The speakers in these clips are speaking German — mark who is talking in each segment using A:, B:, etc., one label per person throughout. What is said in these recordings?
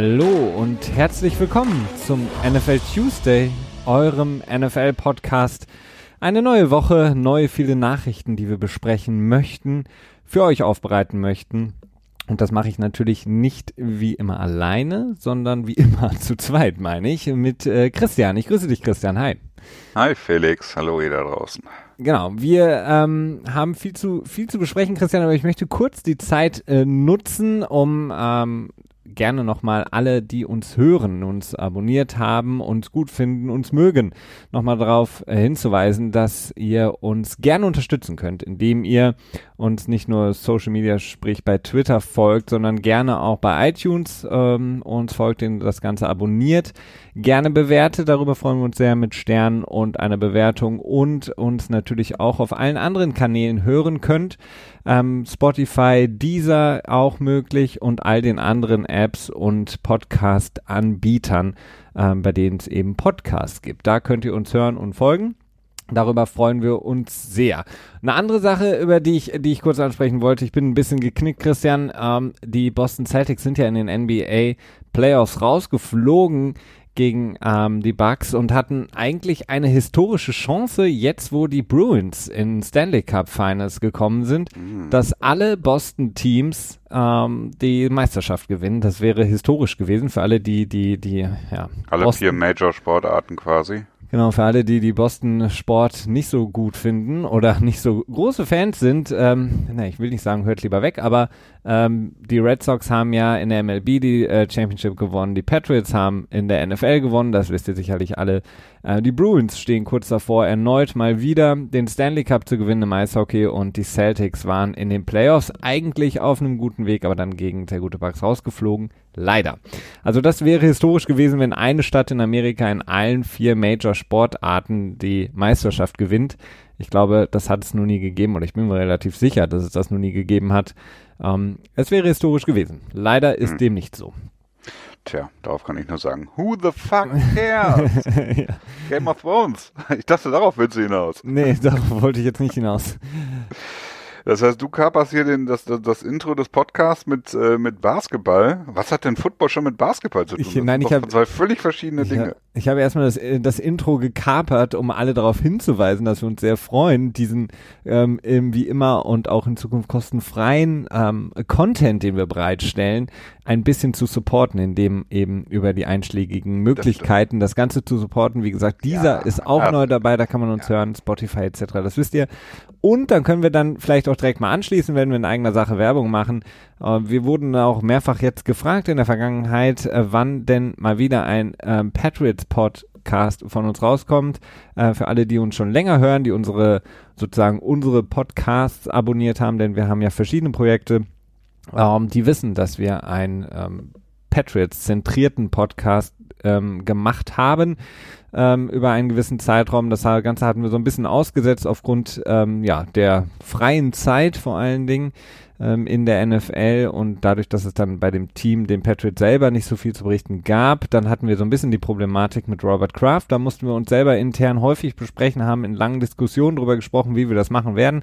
A: Hallo und herzlich willkommen zum NFL Tuesday, eurem NFL-Podcast. Eine neue Woche, neue viele Nachrichten, die wir besprechen möchten, für euch aufbereiten möchten. Und das mache ich natürlich nicht wie immer alleine, sondern wie immer zu zweit, meine ich, mit äh, Christian. Ich grüße dich, Christian. Hi.
B: Hi Felix, hallo ihr da draußen.
A: Genau, wir ähm, haben viel zu viel zu besprechen, Christian, aber ich möchte kurz die Zeit äh, nutzen, um ähm, gerne nochmal alle, die uns hören, uns abonniert haben, uns gut finden, uns mögen, nochmal darauf äh, hinzuweisen, dass ihr uns gerne unterstützen könnt, indem ihr uns nicht nur Social Media, sprich bei Twitter folgt, sondern gerne auch bei iTunes ähm, uns folgt, den das Ganze abonniert, gerne bewertet, darüber freuen wir uns sehr mit Sternen und einer Bewertung und uns natürlich auch auf allen anderen Kanälen hören könnt. Ähm, Spotify, Deezer auch möglich und all den anderen Apps und Podcast-Anbietern, ähm, bei denen es eben Podcasts gibt. Da könnt ihr uns hören und folgen. Darüber freuen wir uns sehr. Eine andere Sache, über die ich, die ich kurz ansprechen wollte, ich bin ein bisschen geknickt, Christian. Ähm, die Boston Celtics sind ja in den NBA Playoffs rausgeflogen gegen ähm, die Bucks und hatten eigentlich eine historische Chance, jetzt wo die Bruins in Stanley Cup Finals gekommen sind, mhm. dass alle Boston Teams ähm, die Meisterschaft gewinnen. Das wäre historisch gewesen für alle, die, die, die, ja.
B: Alle Boston vier Major Sportarten quasi.
A: Genau, für alle, die die Boston Sport nicht so gut finden oder nicht so große Fans sind, ähm, na, ich will nicht sagen, hört lieber weg, aber ähm, die Red Sox haben ja in der MLB die äh, Championship gewonnen, die Patriots haben in der NFL gewonnen, das wisst ihr sicherlich alle. Äh, die Bruins stehen kurz davor, erneut mal wieder den Stanley Cup zu gewinnen im Eishockey und die Celtics waren in den Playoffs eigentlich auf einem guten Weg, aber dann gegen sehr gute Bucks rausgeflogen. Leider. Also das wäre historisch gewesen, wenn eine Stadt in Amerika in allen vier Major Sportarten die Meisterschaft gewinnt. Ich glaube, das hat es noch nie gegeben oder ich bin mir relativ sicher, dass es das noch nie gegeben hat. Ähm, es wäre historisch gewesen. Leider ist hm. dem nicht so.
B: Tja, darauf kann ich nur sagen, who the fuck cares? ja. Game of Thrones. Ich dachte, darauf willst du hinaus.
A: Nee, darauf wollte ich jetzt nicht hinaus.
B: Das heißt, du kaperst hier den, das, das, das Intro des Podcasts mit, äh, mit Basketball. Was hat denn Football schon mit Basketball zu tun?
A: Ich, nein, ich habe
B: zwei völlig verschiedene
A: ich
B: Dinge.
A: Hab, ich habe erstmal das, äh, das Intro gekapert, um alle darauf hinzuweisen, dass wir uns sehr freuen, diesen ähm, wie immer und auch in Zukunft kostenfreien ähm, Content, den wir bereitstellen, ein bisschen zu supporten, indem eben über die einschlägigen Möglichkeiten das, das Ganze zu supporten. Wie gesagt, dieser ja, ist auch ja. neu dabei, da kann man uns ja. hören, Spotify etc. Das wisst ihr. Und dann können wir dann vielleicht auch direkt mal anschließen, wenn wir in eigener Sache Werbung machen. Äh, wir wurden auch mehrfach jetzt gefragt in der Vergangenheit, äh, wann denn mal wieder ein ähm, Patriots Podcast von uns rauskommt. Äh, für alle, die uns schon länger hören, die unsere sozusagen unsere Podcasts abonniert haben, denn wir haben ja verschiedene Projekte. Ähm, die wissen, dass wir einen ähm, Patriots-zentrierten Podcast ähm, gemacht haben ähm, über einen gewissen Zeitraum. Das Ganze hatten wir so ein bisschen ausgesetzt aufgrund ähm, ja, der freien Zeit vor allen Dingen ähm, in der NFL und dadurch, dass es dann bei dem Team, dem Patriot selber nicht so viel zu berichten gab, dann hatten wir so ein bisschen die Problematik mit Robert Kraft. Da mussten wir uns selber intern häufig besprechen, haben in langen Diskussionen darüber gesprochen, wie wir das machen werden.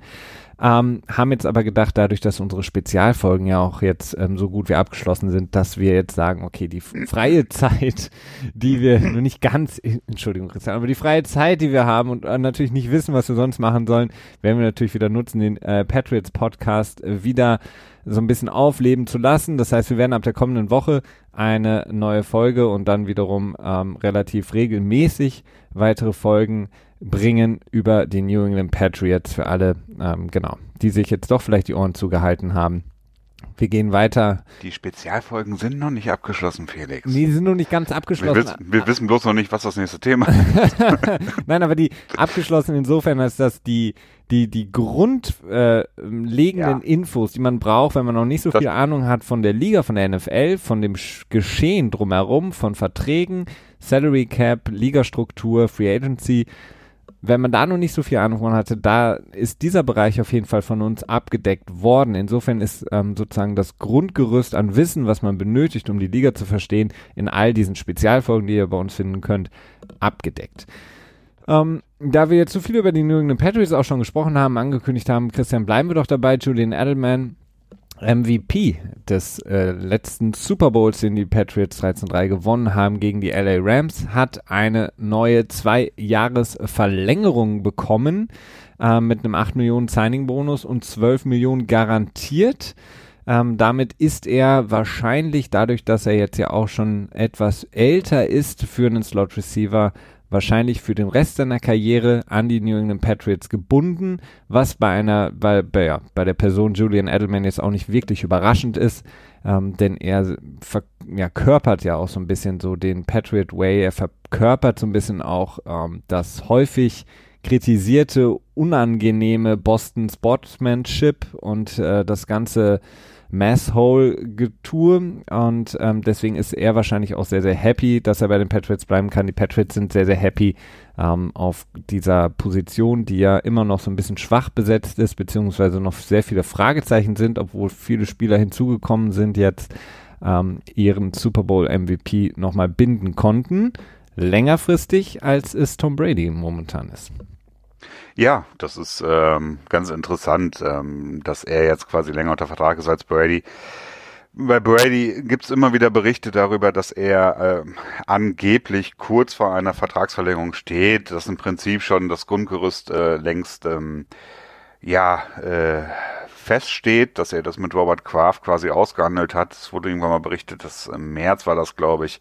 A: Ähm, haben jetzt aber gedacht, dadurch, dass unsere Spezialfolgen ja auch jetzt ähm, so gut wie abgeschlossen sind, dass wir jetzt sagen, okay, die freie Zeit, die wir nur nicht ganz, Entschuldigung, Christian, aber die freie Zeit, die wir haben und äh, natürlich nicht wissen, was wir sonst machen sollen, werden wir natürlich wieder nutzen, den äh, Patriots Podcast äh, wieder so ein bisschen aufleben zu lassen. Das heißt, wir werden ab der kommenden Woche eine neue Folge und dann wiederum ähm, relativ regelmäßig weitere Folgen bringen über die New England Patriots für alle, ähm, genau, die sich jetzt doch vielleicht die Ohren zugehalten haben. Wir gehen weiter.
B: Die Spezialfolgen sind noch nicht abgeschlossen, Felix.
A: Die sind noch nicht ganz abgeschlossen.
B: Wir, wissen, wir wissen bloß noch nicht, was das nächste Thema ist.
A: Nein, aber die abgeschlossen insofern, als dass die, die, die grundlegenden äh, ja. Infos, die man braucht, wenn man noch nicht so das viel Ahnung hat von der Liga, von der NFL, von dem Geschehen drumherum, von Verträgen, Salary Cap, Ligastruktur, Free Agency, wenn man da noch nicht so viel Ahnung hatte, da ist dieser Bereich auf jeden Fall von uns abgedeckt worden. Insofern ist ähm, sozusagen das Grundgerüst an Wissen, was man benötigt, um die Liga zu verstehen, in all diesen Spezialfolgen, die ihr bei uns finden könnt, abgedeckt. Ähm, da wir jetzt so viel über die New England Patriots auch schon gesprochen haben, angekündigt haben, Christian, bleiben wir doch dabei, Julian Edelman MVP des äh, letzten Super Bowls, den die Patriots 13-3 gewonnen haben gegen die LA Rams, hat eine neue Zwei-Jahres-Verlängerung bekommen äh, mit einem 8 Millionen Signing-Bonus und 12 Millionen garantiert. Ähm, damit ist er wahrscheinlich, dadurch, dass er jetzt ja auch schon etwas älter ist für einen Slot-Receiver, wahrscheinlich für den Rest seiner Karriere an die New England Patriots gebunden, was bei einer, bei, bei, ja, bei der Person Julian Edelman jetzt auch nicht wirklich überraschend ist, ähm, denn er verkörpert ja, auch so ein bisschen so den Patriot Way, er verkörpert so ein bisschen auch ähm, das häufig kritisierte, unangenehme Boston Sportsmanship und äh, das ganze Masshole-Getue und ähm, deswegen ist er wahrscheinlich auch sehr, sehr happy, dass er bei den Patriots bleiben kann. Die Patriots sind sehr, sehr happy ähm, auf dieser Position, die ja immer noch so ein bisschen schwach besetzt ist, beziehungsweise noch sehr viele Fragezeichen sind, obwohl viele Spieler hinzugekommen sind, jetzt ähm, ihren Super Bowl MVP nochmal binden konnten. Längerfristig, als es Tom Brady momentan ist.
B: Ja, das ist ähm, ganz interessant, ähm, dass er jetzt quasi länger unter Vertrag ist als Brady. Bei Brady gibt's immer wieder Berichte darüber, dass er äh, angeblich kurz vor einer Vertragsverlängerung steht, dass im Prinzip schon das Grundgerüst äh, längst ähm, ja äh, feststeht, dass er das mit Robert Kraft quasi ausgehandelt hat. Es wurde irgendwann mal berichtet, dass im März war das, glaube ich,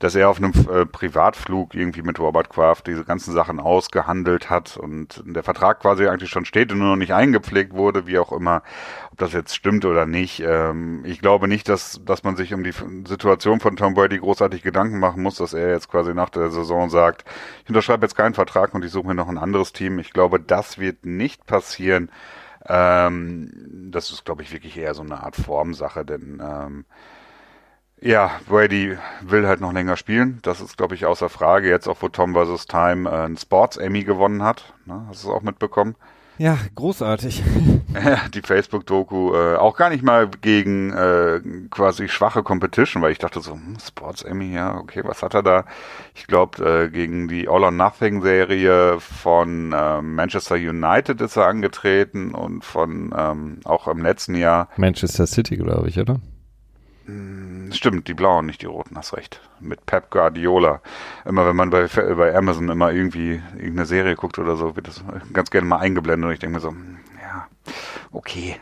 B: dass er auf einem äh, Privatflug irgendwie mit Robert Kraft diese ganzen Sachen ausgehandelt hat und der Vertrag quasi eigentlich schon steht und nur noch nicht eingepflegt wurde, wie auch immer, ob das jetzt stimmt oder nicht. Ähm, ich glaube nicht, dass, dass man sich um die Situation von Tom Brady großartig Gedanken machen muss, dass er jetzt quasi nach der Saison sagt, ich unterschreibe jetzt keinen Vertrag und ich suche mir noch ein anderes Team. Ich glaube, das wird nicht passieren. Ähm, das ist, glaube ich, wirklich eher so eine Art Formsache, denn ähm, ja, Brady will halt noch länger spielen. Das ist, glaube ich, außer Frage. Jetzt auch, wo Tom vs. Time äh, ein Sports Emmy gewonnen hat. Ne? Hast du es auch mitbekommen?
A: Ja, großartig.
B: die Facebook-Doku äh, auch gar nicht mal gegen äh, quasi schwache Competition, weil ich dachte so, hm, Sports Emmy, ja, okay, was hat er da? Ich glaube, äh, gegen die All or Nothing Serie von äh, Manchester United ist er angetreten und von ähm, auch im letzten Jahr
A: Manchester City, glaube ich, oder?
B: Hm, stimmt, die blauen, nicht die roten, hast recht. Mit Pep Guardiola. Immer wenn man bei, bei Amazon immer irgendwie irgendeine Serie guckt oder so, wird das ganz gerne mal eingeblendet und ich denke mir so, ja, okay.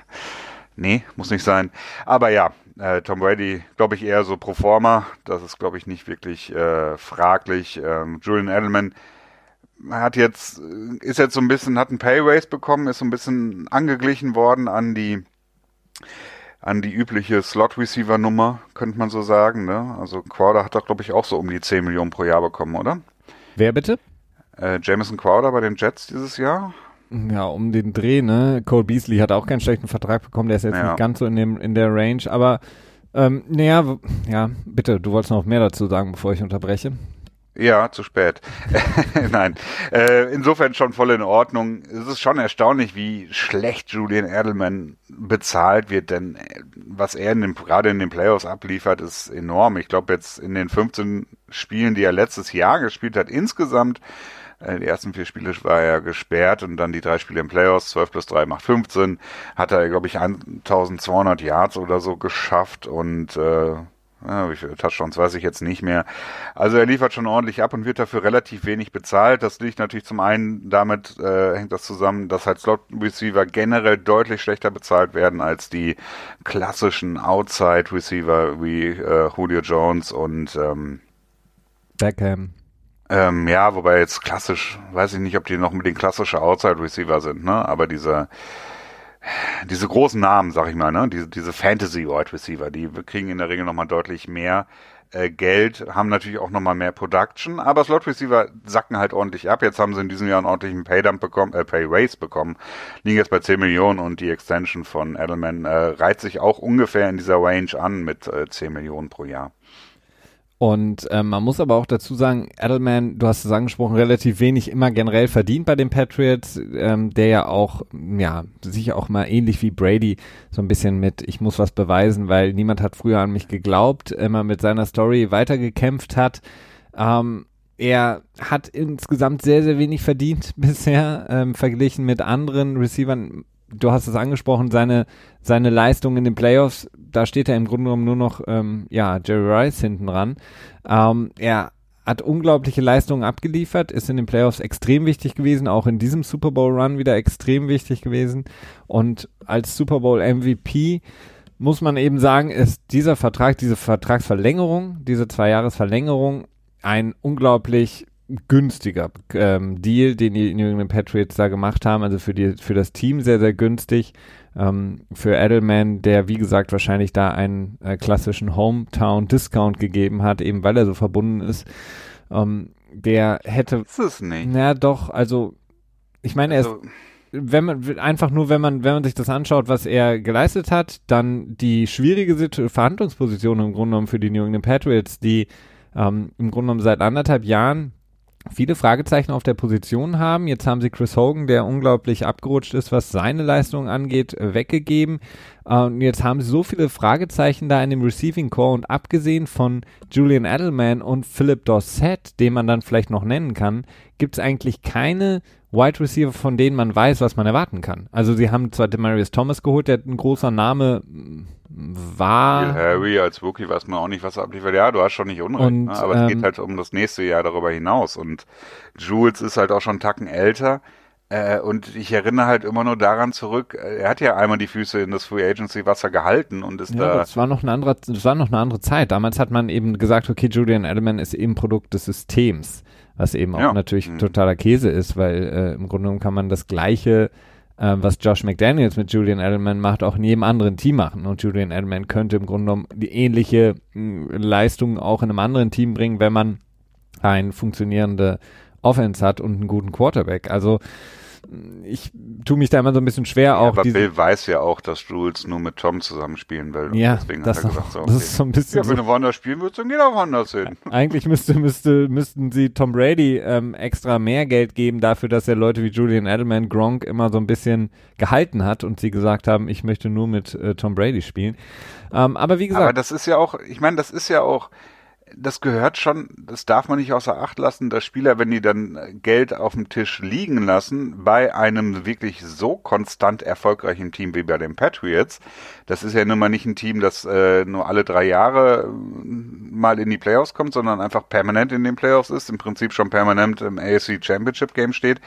B: Nee, muss nicht sein. Aber ja, äh, Tom Brady, glaube ich, eher so pro forma. Das ist, glaube ich, nicht wirklich äh, fraglich. Ähm, Julian Edelman hat jetzt, ist jetzt so ein bisschen, hat einen Pay Raise bekommen, ist so ein bisschen angeglichen worden an die an die übliche Slot-Receiver-Nummer, könnte man so sagen. Ne? Also Crowder hat doch, glaube ich, auch so um die 10 Millionen pro Jahr bekommen, oder?
A: Wer bitte?
B: Äh, Jameson Crowder bei den Jets dieses Jahr.
A: Ja, um den Dreh, ne? Cole Beasley hat auch keinen schlechten Vertrag bekommen, der ist jetzt ja. nicht ganz so in, dem, in der Range, aber ähm, naja, ja, bitte, du wolltest noch mehr dazu sagen, bevor ich unterbreche.
B: Ja, zu spät. Nein, äh, insofern schon voll in Ordnung. Es ist schon erstaunlich, wie schlecht Julian Edelman bezahlt wird, denn äh, was er in dem, gerade in den Playoffs abliefert, ist enorm. Ich glaube jetzt in den 15 Spielen, die er letztes Jahr gespielt hat, insgesamt äh, die ersten vier Spiele war er gesperrt und dann die drei Spiele im Playoffs, 12 plus 3 macht 15, hat er, glaube ich, 1200 Yards oder so geschafft und äh, ja, wie viele Touchdowns weiß ich jetzt nicht mehr. Also er liefert schon ordentlich ab und wird dafür relativ wenig bezahlt. Das liegt natürlich zum einen damit, äh, hängt das zusammen, dass halt Slot Receiver generell deutlich schlechter bezahlt werden als die klassischen Outside Receiver wie äh, Julio Jones und ähm,
A: Beckham.
B: Ähm, ja, wobei jetzt klassisch, weiß ich nicht, ob die noch mit den klassischen Outside Receiver sind, ne? Aber dieser diese großen Namen, sag ich mal, ne, diese, diese Fantasy-Wide Receiver, die kriegen in der Regel nochmal deutlich mehr äh, Geld, haben natürlich auch nochmal mehr Production, aber Slot Receiver sacken halt ordentlich ab. Jetzt haben sie in diesem Jahr einen ordentlichen Paydump bekommen, äh, Pay Raise bekommen, liegen jetzt bei 10 Millionen und die Extension von Edelman äh, reiht sich auch ungefähr in dieser Range an mit äh, 10 Millionen pro Jahr.
A: Und ähm, man muss aber auch dazu sagen, Edelman, du hast es angesprochen, relativ wenig immer generell verdient bei den Patriots, ähm, der ja auch, ja, sicher auch mal ähnlich wie Brady so ein bisschen mit, ich muss was beweisen, weil niemand hat früher an mich geglaubt, immer mit seiner Story weitergekämpft hat. Ähm, er hat insgesamt sehr, sehr wenig verdient bisher, ähm, verglichen mit anderen Receivern du hast es angesprochen, seine, seine Leistung in den Playoffs, da steht er im Grunde genommen nur noch, ähm, ja, Jerry Rice hinten dran. Ähm, er hat unglaubliche Leistungen abgeliefert, ist in den Playoffs extrem wichtig gewesen, auch in diesem Super Bowl Run wieder extrem wichtig gewesen und als Super Bowl MVP muss man eben sagen, ist dieser Vertrag, diese Vertragsverlängerung, diese Zwei-Jahres-Verlängerung ein unglaublich günstiger ähm, Deal, den die New England Patriots da gemacht haben. Also für, die, für das Team sehr, sehr günstig. Ähm, für Edelman, der wie gesagt wahrscheinlich da einen äh, klassischen Hometown-Discount gegeben hat, eben weil er so verbunden ist. Ähm, der hätte.
B: Ist es nicht.
A: Na doch, also ich meine, er ist
B: Also,
A: wenn man einfach nur, wenn man, wenn man sich das anschaut, was er geleistet hat, dann die schwierige Situ Verhandlungsposition im Grunde genommen für die New England Patriots, die ähm, im Grunde genommen seit anderthalb Jahren viele Fragezeichen auf der Position haben. Jetzt haben sie Chris Hogan, der unglaublich abgerutscht ist, was seine Leistung angeht, äh, weggegeben. Äh, Und jetzt haben sie so viele Fragezeichen da in dem Receiving Core und abgesehen von Julian Edelman und Philip Dorsett, den man dann vielleicht noch nennen kann, gibt es eigentlich keine Wide Receiver, von denen man weiß, was man erwarten kann. Also sie haben zwar Demarius Thomas geholt, der ein großer Name mm, war.
B: Harry als Rookie weiß man auch nicht, was er abliefert. Ja, du hast schon nicht unrecht,
A: Und,
B: ne? aber es
A: ähm,
B: geht halt um das nächste Jahr darüber hinaus. Und Jules ist halt auch schon einen Tacken älter. Äh, und ich erinnere halt immer nur daran zurück, äh, er hat ja einmal die Füße in das Free Agency Wasser gehalten und ist
A: Ja,
B: da.
A: das war noch eine andere, das war noch eine andere Zeit. Damals hat man eben gesagt, okay, Julian Edelman ist eben Produkt des Systems, was eben auch
B: Ja.
A: natürlich
B: Mhm.
A: totaler Käse ist, weil äh, im Grunde genommen kann man das Gleiche, äh, was Josh McDaniels mit Julian Edelman macht, auch in jedem anderen Team machen. Und Julian Edelman könnte im Grunde genommen die ähnliche mh, Leistung auch in einem anderen Team bringen, wenn man eine funktionierende Offense hat und einen guten Quarterback. Also ich tue mich da immer so ein bisschen schwer, auch
B: aber Bill weiß ja auch, dass Jules nur mit Tom zusammenspielen will.
A: Ja,
B: deswegen
A: das,
B: hat er gesagt, so,
A: das ist so ein bisschen
B: ja,
A: so
B: wenn du woanders spielen willst, dann geh doch woanders hin.
A: Eigentlich müsste, müsste, müssten sie Tom Brady ähm, extra mehr Geld geben dafür, dass er Leute wie Julian Edelman, Gronk immer so ein bisschen gehalten hat und sie gesagt haben, ich möchte nur mit äh, Tom Brady spielen. Ähm, aber wie
B: Aber
A: gesagt,
B: das ist ja auch, ich meine, das ist ja auch, das gehört schon, das darf man nicht außer Acht lassen, dass Spieler, wenn die dann äh, Geld auf dem Tisch liegen lassen, bei einem wirklich so konstant erfolgreichen Team wie bei den Patriots, das ist ja nun mal nicht ein Team, das äh, nur alle drei Jahre äh, mal in die Playoffs kommt, sondern einfach permanent in den Playoffs ist, im Prinzip schon permanent im AFC Championship Game steht.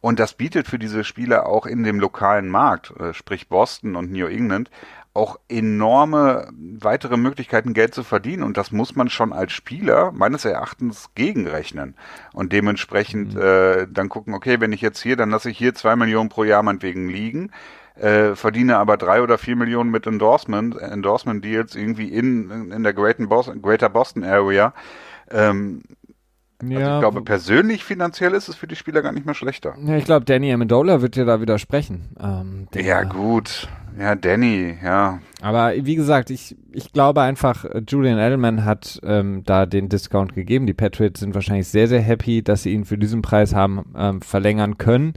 B: Und das bietet für diese Spieler auch in dem lokalen Markt, äh, sprich Boston und New England, auch enorme weitere Möglichkeiten, Geld zu verdienen. Und das muss man schon als Spieler meines Erachtens gegenrechnen. Und dementsprechend äh, dann gucken, okay, wenn ich jetzt hier, dann lasse ich hier zwei Millionen pro Jahr meinetwegen liegen, äh, verdiene aber drei oder vier Millionen mit Endorsement, Endorsement Deals irgendwie in, in der Greater Boston, Greater Boston Area. Ähm, also
A: ja,
B: ich glaube, persönlich finanziell ist es für die Spieler gar nicht mehr schlechter.
A: ja, ich glaube, Danny Amendola wird dir da widersprechen. Ähm,
B: Ja, gut. Ja, Danny, ja.
A: Aber wie gesagt, ich, ich glaube einfach, Julian Edelman hat ähm, da den Discount gegeben. Die Patriots sind wahrscheinlich sehr, sehr happy, dass sie ihn für diesen Preis haben ähm, verlängern können.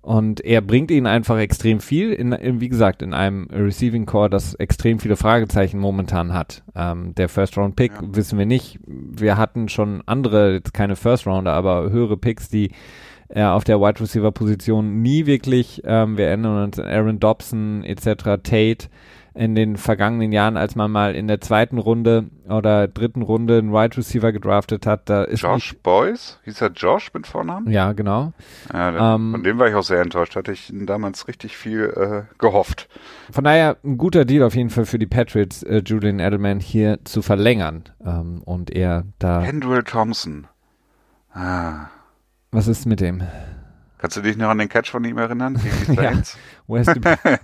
A: Und er bringt ihnen einfach extrem viel, in, in, wie gesagt, in einem Receiving Core, das extrem viele Fragezeichen momentan hat. Ähm, der First-Round-Pick
B: Ja.
A: wissen wir nicht. Wir hatten schon andere, jetzt keine First-Rounder, aber höhere Picks, die äh, auf der Wide Receiver Position nie wirklich, ähm, wir erinnern uns an Aaron Dobson etc., Tate in den vergangenen Jahren, als man mal in der zweiten Runde oder dritten Runde einen Wide Receiver gedraftet hat, da ist
B: Josh Boyce? Hieß er Josh mit Vornamen?
A: ja genau.
B: Ja, der,
A: Ähm,
B: von dem war ich auch sehr enttäuscht. Hatte ich damals richtig viel äh, gehofft.
A: Von daher ein guter Deal auf jeden Fall für die Patriots, äh, Julian Edelman hier zu verlängern ähm, und er da,
B: Kendrill Thompson. Ah.
A: Was ist mit dem?
B: Kannst du dich noch an den Catch von ihm erinnern?
A: Ja.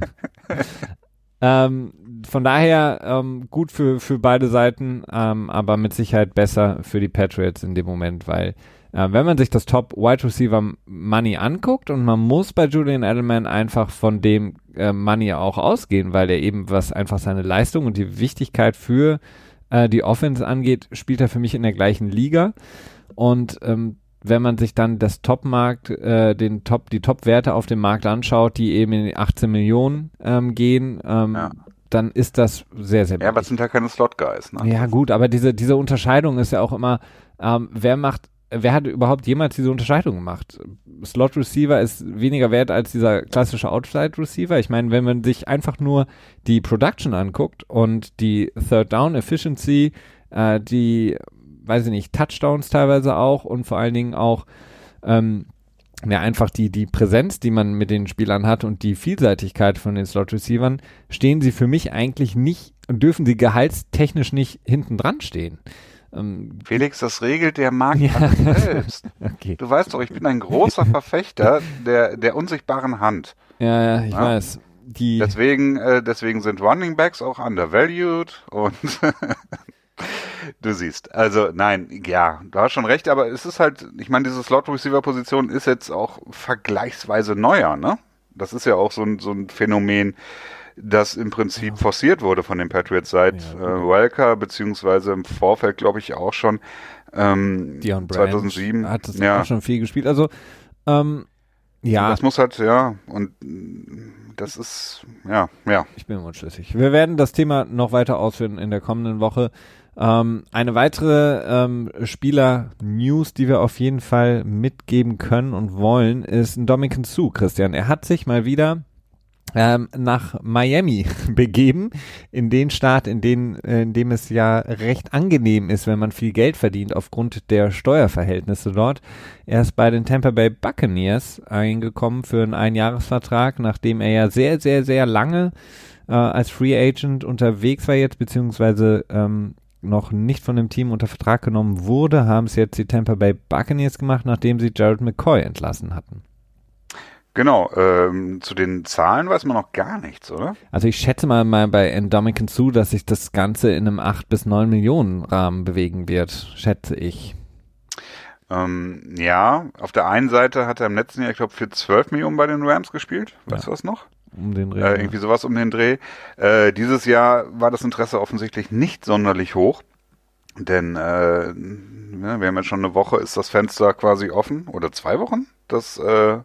A: Ähm, von daher ähm, gut für, für beide Seiten, ähm, aber mit Sicherheit besser für die Patriots in dem Moment, weil äh, wenn man sich das Top Wide Receiver Money anguckt und man muss bei Julian Edelman einfach von dem äh, Money auch ausgehen, weil er eben was einfach seine Leistung und die Wichtigkeit für äh, die Offense angeht, spielt er für mich in der gleichen Liga und ähm, wenn man sich dann das Top-Markt, äh, den Top, die Top-Werte auf dem Markt anschaut, die eben in die 18 Millionen ähm, gehen, ähm,
B: Ja.
A: dann ist das sehr, sehr
B: Ja, aber es sind ja keine Slot-Guys. Ne?
A: Ja, gut, aber diese, diese Unterscheidung ist ja auch immer, ähm, wer macht wer hat überhaupt jemals diese Unterscheidung gemacht? Slot Receiver ist weniger wert als dieser klassische Outside Receiver. Ich meine, wenn man sich einfach nur die Production anguckt und die Third Down Efficiency, äh, die, weiß ich nicht, Touchdowns teilweise auch und vor allen Dingen auch ähm, ja, einfach die, die Präsenz, die man mit den Spielern hat und die Vielseitigkeit von den Slot Receivern, stehen sie für mich eigentlich nicht und dürfen sie gehaltstechnisch nicht hinten dran stehen.
B: Ähm, Felix, das regelt der Markt ja. selbst. okay. Du weißt doch, ich bin ein großer Verfechter der, der unsichtbaren Hand.
A: Ja, ja, ich ja? weiß.
B: Die deswegen, äh, deswegen sind Running Backs auch undervalued und du siehst. Also nein, ja, du hast schon recht, aber es ist halt, ich meine, diese Slot Receiver Position ist jetzt auch vergleichsweise neuer, ne? Das ist ja auch so ein, so ein Phänomen das im Prinzip ja. forciert wurde von den Patriots seit ja, äh, Welker, beziehungsweise im Vorfeld, glaube ich, auch schon. Ähm,
A: Dion 2007 hat das ja. auch schon viel gespielt. Also ähm, ja.
B: Das muss halt, ja, und das ist, ja, ja.
A: Ich bin unschlüssig. Wir werden das Thema noch weiter ausführen in der kommenden Woche. Ähm, eine weitere ähm, Spieler-News, die wir auf jeden Fall mitgeben können und wollen, ist ein Dominican Sue, Christian. Er hat sich mal wieder ähm, nach Miami begeben, in den Staat, in, den, in dem es ja recht angenehm ist, wenn man viel Geld verdient aufgrund der Steuerverhältnisse dort. Er ist bei den Tampa Bay Buccaneers eingekommen für einen Einjahresvertrag, nachdem er ja sehr, sehr, sehr lange äh, als Free Agent unterwegs war jetzt, beziehungsweise ähm, noch nicht von dem Team unter Vertrag genommen wurde, haben es jetzt die Tampa Bay Buccaneers gemacht, nachdem sie Jared McCoy entlassen hatten.
B: Genau, ähm, zu den Zahlen weiß man noch gar nichts, oder?
A: Also ich schätze mal, mal bei Endemican zu, dass sich das Ganze in einem 8 bis 9 Millionen Rahmen bewegen wird, schätze ich.
B: Ähm, ja, auf der einen Seite hat er im letzten Jahr, ich glaube, für 12 Millionen bei den Rams gespielt. Weißt ja. du was noch?
A: Um den Dreh.
B: Äh, irgendwie sowas um den Dreh. Äh, dieses Jahr war das Interesse offensichtlich nicht sonderlich hoch. Denn äh, ne, wir haben jetzt schon eine Woche, ist das Fenster quasi offen. Oder zwei Wochen? Das äh,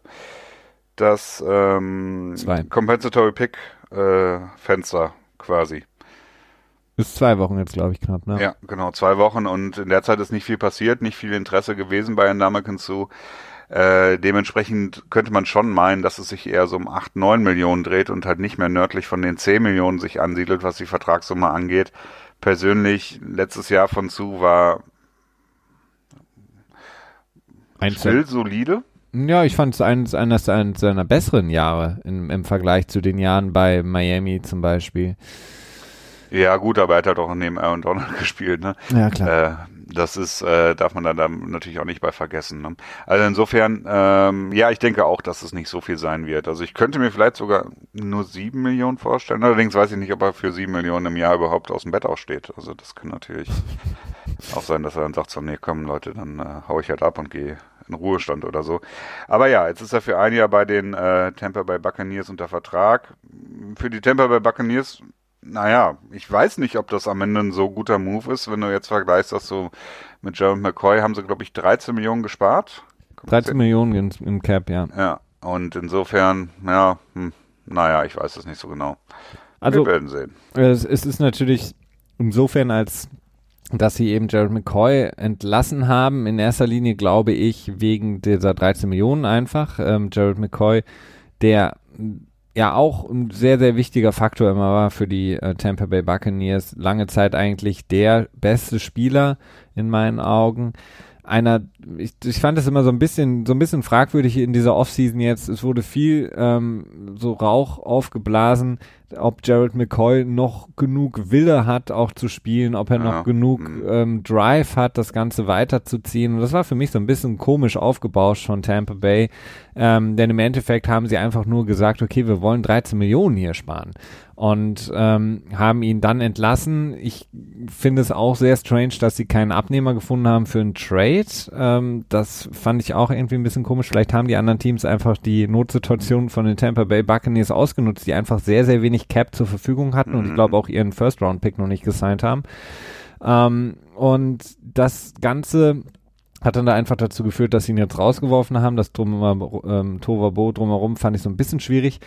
B: das ähm, Compensatory Pick äh, Fenster quasi.
A: Ist zwei Wochen jetzt, glaube ich, knapp, ne?
B: Ja, genau, zwei Wochen und in der Zeit ist nicht viel passiert, nicht viel Interesse gewesen bei Ndamakan zu. Äh, dementsprechend könnte man schon meinen, dass es sich eher so um 8, 9 Millionen dreht und halt nicht mehr nördlich von den 10 Millionen sich ansiedelt, was die Vertragssumme angeht. Persönlich, letztes Jahr von zu war
A: still
B: solide.
A: Ja, ich fand es eines, eines, eines seiner besseren Jahre im, im Vergleich zu den Jahren bei Miami zum Beispiel.
B: Ja, gut, aber er hat halt auch neben Aaron Donald gespielt, ne?
A: Ja, klar.
B: Äh, das ist, äh, darf man dann, natürlich auch nicht bei vergessen. Ne? Also insofern, ähm, ja, ich denke auch, dass es nicht so viel sein wird. Also ich könnte mir vielleicht sogar nur sieben Millionen vorstellen. Allerdings weiß ich nicht, ob er für sieben Millionen im Jahr überhaupt aus dem Bett aussteht. Also das kann natürlich auch sein, dass er dann sagt so, nee, komm Leute, dann äh, hau ich halt ab und gehe in Ruhestand oder so. Aber ja, jetzt ist er für ein Jahr bei den äh, Tampa Bay Buccaneers unter Vertrag. Für die Tampa Bay Buccaneers, naja, ich weiß nicht, ob das am Ende ein so guter Move ist, wenn du jetzt vergleichst, dass so mit Jeremy McCoy haben sie, glaube ich, 13 Millionen gespart.
A: 13 Millionen in, im Cap, ja.
B: Ja, und insofern, ja, hm, naja, ich weiß es nicht so genau.
A: Also, Wir werden sehen. Es, es ist natürlich insofern als dass sie eben Jared McCoy entlassen haben. In erster Linie glaube ich wegen dieser 13 Millionen einfach. Ähm, Jared McCoy, der ja auch ein sehr, sehr wichtiger Faktor immer war für die äh, Tampa Bay Buccaneers. Lange Zeit eigentlich der beste Spieler in meinen Augen einer, ich, ich fand es immer so ein bisschen, so ein bisschen fragwürdig in dieser Offseason jetzt. Es wurde viel ähm, so Rauch aufgeblasen, ob Jared McCoy noch genug Wille hat, auch zu spielen, ob er ja. noch genug mhm. ähm, Drive hat, das Ganze weiterzuziehen. Und das war für mich so ein bisschen komisch aufgebauscht von Tampa Bay. Ähm, denn im Endeffekt haben sie einfach nur gesagt, okay, wir wollen 13 Millionen hier sparen und ähm, haben ihn dann entlassen. Ich finde es auch sehr strange, dass sie keinen Abnehmer gefunden haben für einen Trade. Ähm, das fand ich auch irgendwie ein bisschen komisch. Vielleicht haben die anderen Teams einfach die Notsituation von den Tampa Bay Buccaneers ausgenutzt, die einfach sehr, sehr wenig Cap zur Verfügung hatten und ich glaube auch ihren First-Round-Pick noch nicht gesigned haben. Ähm, und das Ganze hat dann da einfach dazu geführt, dass sie ihn jetzt rausgeworfen haben. Das drum, ähm, Tovabo drumherum fand ich so ein bisschen schwierig.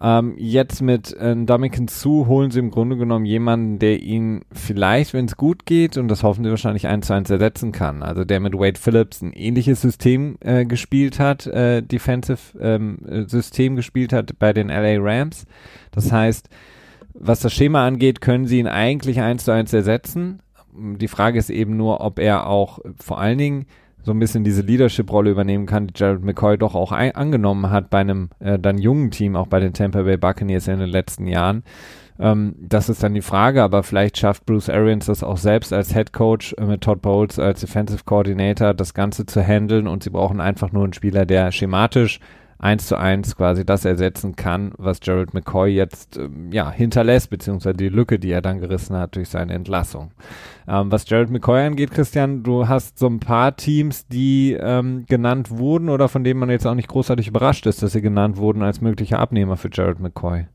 A: Ähm, jetzt mit äh, Dominican zu holen sie im Grunde genommen jemanden, der ihn vielleicht, wenn es gut geht, und das hoffen sie wahrscheinlich eins zu eins ersetzen kann. Also der mit Wade Phillips ein ähnliches System äh, gespielt hat, äh, Defensive ähm, System gespielt hat bei den LA Rams. Das heißt, was das Schema angeht, können sie ihn eigentlich eins zu eins ersetzen. Die Frage ist eben nur, ob er auch vor allen Dingen so ein bisschen diese Leadership-Rolle übernehmen kann, die Jared McCoy doch auch ein, angenommen hat bei einem äh, dann jungen Team, auch bei den Tampa Bay Buccaneers in den letzten Jahren. Ähm, das ist dann die Frage, aber vielleicht schafft Bruce Arians das auch selbst als Head Coach äh, mit Todd Bowles als Defensive Coordinator, das Ganze zu handeln und sie brauchen einfach nur einen Spieler, der schematisch eins zu eins quasi das ersetzen kann, was Gerald McCoy jetzt ähm, ja hinterlässt, beziehungsweise die Lücke, die er dann gerissen hat durch seine Entlassung. Ähm, was Gerald McCoy angeht, Christian, du hast so ein paar Teams, die ähm, genannt wurden oder von denen man jetzt auch nicht großartig überrascht ist, dass sie genannt wurden als möglicher Abnehmer für Gerald McCoy.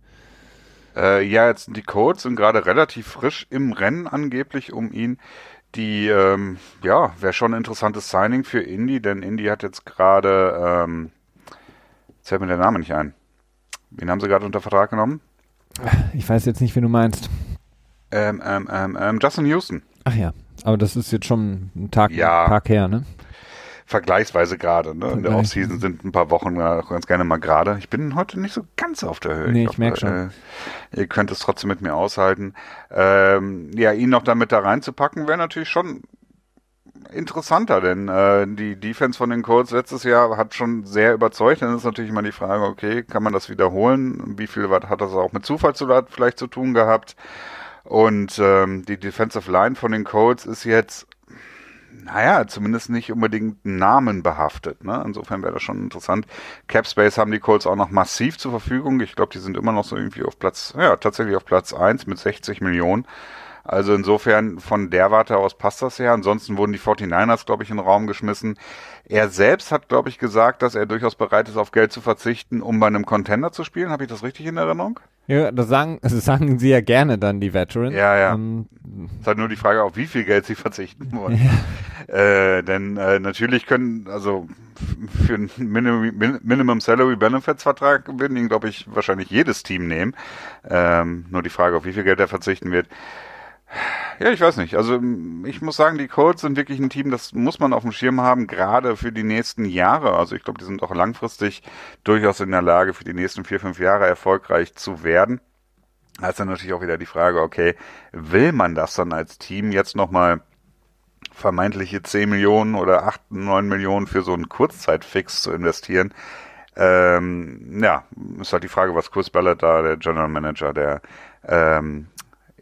B: Äh, ja, jetzt sind die Codes sind gerade relativ frisch im Rennen angeblich um ihn die, ähm, ja, wäre schon ein interessantes Signing für Indy, denn Indy hat jetzt gerade ähm, Jetzt fällt mir der Name nicht ein. Wen haben sie gerade unter Vertrag genommen?
A: Ich weiß jetzt nicht, wen du meinst.
B: Ähm, ähm, ähm, ähm, Justin Houston.
A: Ach ja, aber das ist jetzt schon ein Tag, ja. Tag her, ne?
B: Vergleichsweise gerade. Ne? In der Offseason sind ein paar Wochen ganz gerne mal gerade. Ich bin heute nicht so ganz auf der Höhe.
A: Nee, ich, ich merke schon.
B: Äh, ihr könnt es trotzdem mit mir aushalten. Ähm, ja, ihn noch damit da reinzupacken, wäre natürlich schon interessanter, denn äh, die Defense von den Colts letztes Jahr hat schon sehr überzeugt. Dann ist natürlich immer die Frage, okay, kann man das wiederholen? Wie viel hat das auch mit Zufall zu, vielleicht zu tun gehabt? Und ähm, die Defensive Line von den Colts ist jetzt, naja, zumindest nicht unbedingt Namen behaftet. Ne? Insofern wäre das schon interessant. Capspace haben die Colts auch noch massiv zur Verfügung. Ich glaube, die sind immer noch so irgendwie auf Platz, ja, tatsächlich auf Platz eins mit 60 Millionen. Also insofern von der Warte aus passt das ja. Ansonsten wurden die 49ers, glaube ich, in den Raum geschmissen. Er selbst hat, glaube ich, gesagt, dass er durchaus bereit ist, auf Geld zu verzichten, um bei einem Contender zu spielen. Habe ich das richtig in Erinnerung?
A: Ja, das sagen, das sagen sie ja gerne dann, die Veterans.
B: Ja, ja. Ähm, es ist halt nur die Frage, auf wie viel Geld sie verzichten wollen. Ja. Äh, denn äh, natürlich können, also für einen Minimum, Minimum Salary Benefits Vertrag würden ihn, glaube ich, wahrscheinlich jedes Team nehmen. Ähm, nur die Frage, auf wie viel Geld er verzichten wird. Ja, ich weiß nicht. Also ich muss sagen, die Colts sind wirklich ein Team, das muss man auf dem Schirm haben, gerade für die nächsten Jahre. Also ich glaube, die sind auch langfristig durchaus in der Lage, für die nächsten vier, fünf Jahre erfolgreich zu werden. Da ist dann natürlich auch wieder die Frage, okay, will man das dann als Team jetzt nochmal vermeintliche 10 Millionen oder 8, 9 Millionen für so einen Kurzzeitfix zu investieren? Ähm, ja, ist halt die Frage, was Chris Ballard da, der General Manager der ähm,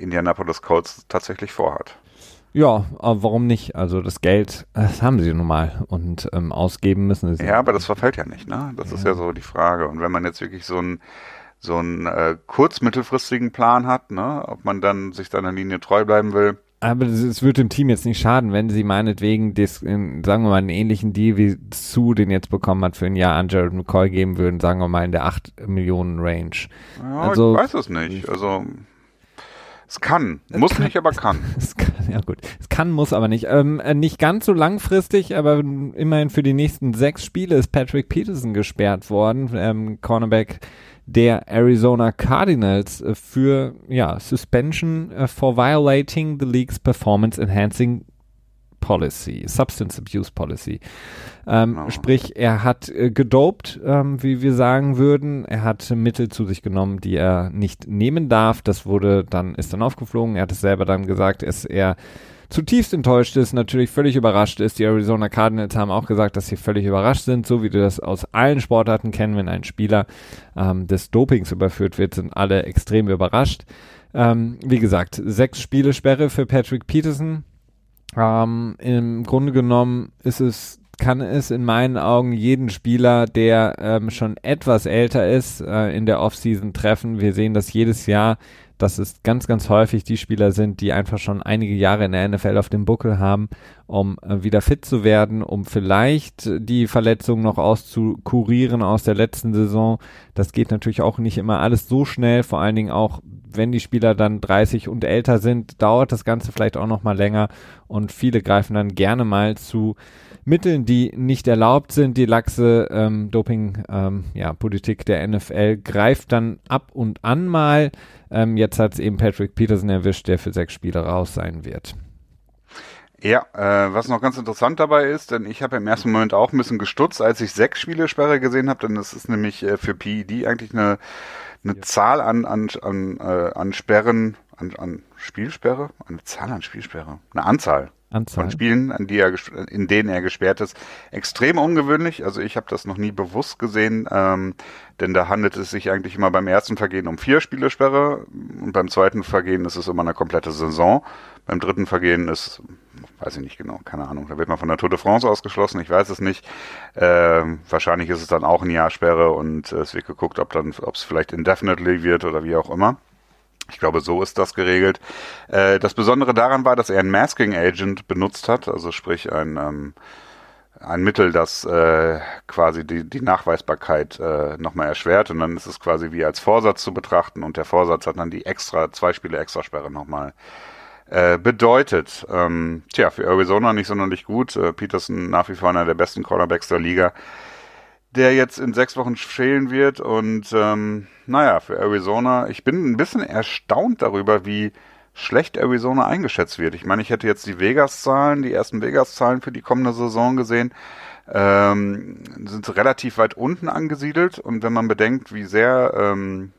B: Indianapolis Colts tatsächlich vorhat.
A: Ja, aber warum nicht? Also das Geld, das haben sie nun mal und ähm, ausgeben müssen sie.
B: Ja, aber das verfällt ja nicht, ne? Das ja. ist ja so die Frage. Und wenn man jetzt wirklich so einen so einen äh, kurz-mittelfristigen Plan hat, ne, ob man dann sich seiner Linie treu bleiben will.
A: Aber es wird dem Team jetzt nicht schaden, wenn sie meinetwegen, des, sagen wir mal, einen ähnlichen Deal wie Sue den jetzt bekommen hat, für ein Jahr an Jared McCoy geben würden, sagen wir mal in der 8 Millionen Range.
B: Ja, also, ich weiß es nicht. Also es kann. Muss kann, nicht, aber kann.
A: Es kann. Ja gut. Es kann, muss aber nicht. Ähm, äh, nicht ganz so langfristig, aber immerhin für die nächsten sechs Spiele ist Patrick Peterson gesperrt worden. Ähm, Cornerback der Arizona Cardinals äh, für ja, Suspension uh, for violating the league's performance enhancing Policy, Substance Abuse Policy. Ähm, oh. Sprich, er hat äh, gedopt, ähm, wie wir sagen würden. Er hat Mittel zu sich genommen, die er nicht nehmen darf. Das wurde dann, ist dann aufgeflogen. Er hat es selber dann gesagt, dass er zutiefst enttäuscht ist, natürlich völlig überrascht ist. Die Arizona Cardinals haben auch gesagt, dass sie völlig überrascht sind, so wie wir das aus allen Sportarten kennen, wenn ein Spieler ähm, des Dopings überführt wird, sind alle extrem überrascht. Ähm, wie gesagt, sechs Spiele Sperre für Patrick Peterson. Ähm, Im Grunde genommen ist es kann es in meinen Augen jeden Spieler, der ähm, schon etwas älter ist, äh, in der Offseason treffen. Wir sehen das jedes Jahr, dass es ganz, ganz häufig die Spieler sind, die einfach schon einige Jahre in der NFL auf dem Buckel haben, um äh, wieder fit zu werden, um vielleicht die Verletzungen noch auszukurieren aus der letzten Saison. Das geht natürlich auch nicht immer alles so schnell, vor allen Dingen auch, wenn die Spieler dann 30 und älter sind, dauert das Ganze vielleicht auch noch mal länger und viele greifen dann gerne mal zu Mitteln, die nicht erlaubt sind. Die laxe ähm, Doping-Politik ähm, ja, der NFL greift dann ab und an mal. Ähm, jetzt hat es eben Patrick Peterson erwischt, der für sechs Spiele raus sein wird.
B: Ja, äh, was noch ganz interessant dabei ist, denn ich habe im ersten Moment auch ein bisschen gestutzt, als ich sechs Spiele Sperre gesehen habe, denn das ist nämlich äh, für PED eigentlich eine, eine ja. Zahl an, an, an, äh, an Sperren, an, an Spielsperre, eine Zahl an Spielsperre, eine Anzahl Anzahl. von Spielen, an die er, in denen er gesperrt ist, extrem ungewöhnlich. Also ich habe das noch nie bewusst gesehen, ähm, denn da handelt es sich eigentlich immer beim ersten Vergehen um vier Spielesperre und beim zweiten Vergehen ist es immer eine komplette Saison. Beim dritten Vergehen ist, weiß ich nicht genau, keine Ahnung, da wird man von der Tour de France ausgeschlossen, ich weiß es nicht. Ähm, wahrscheinlich ist es dann auch ein Jahr Sperre und es wird geguckt, ob dann, ob es vielleicht indefinitely wird oder wie auch immer. Ich glaube, so ist das geregelt. Äh, das Besondere daran war, dass er einen Masking Agent benutzt hat, also sprich ein, ähm, ein Mittel, das äh, quasi die, die Nachweisbarkeit äh, nochmal erschwert und dann ist es quasi wie als Vorsatz zu betrachten und der Vorsatz hat dann die extra, zwei Spiele Extrasperre nochmal äh, bedeutet. Ähm, tja, für Arizona nicht sonderlich gut. Äh, Peterson nach wie vor einer der besten Cornerbacks der Liga der jetzt in sechs Wochen fehlen wird. Und ähm, naja, für Arizona, ich bin ein bisschen erstaunt darüber, wie schlecht Arizona eingeschätzt wird. Ich meine, ich hätte jetzt die Vegas-Zahlen, die ersten Vegas-Zahlen für die kommende Saison gesehen, ähm, sind relativ weit unten angesiedelt. Und wenn man bedenkt, wie sehr ähm,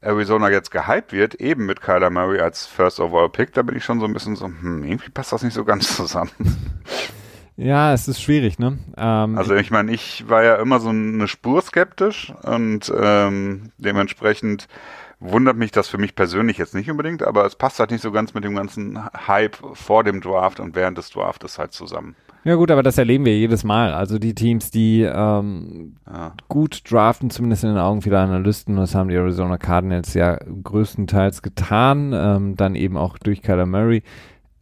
B: Arizona jetzt gehypt wird, eben mit Kyler Murray als First Overall Pick, da bin ich schon so ein bisschen so, hm, irgendwie passt das nicht so ganz zusammen.
A: Ja, es ist schwierig, ne?
B: Ähm, also ich meine, ich war ja immer so eine Spur skeptisch und ähm, dementsprechend wundert mich das für mich persönlich jetzt nicht unbedingt, aber es passt halt nicht so ganz mit dem ganzen Hype vor dem Draft und während des Draftes halt zusammen.
A: Ja gut, aber das erleben wir jedes Mal. Also die Teams, die ähm, ja. gut draften, zumindest in den Augen vieler Analysten, das haben die Arizona Cardinals ja größtenteils getan, ähm, dann eben auch durch Kyler Murray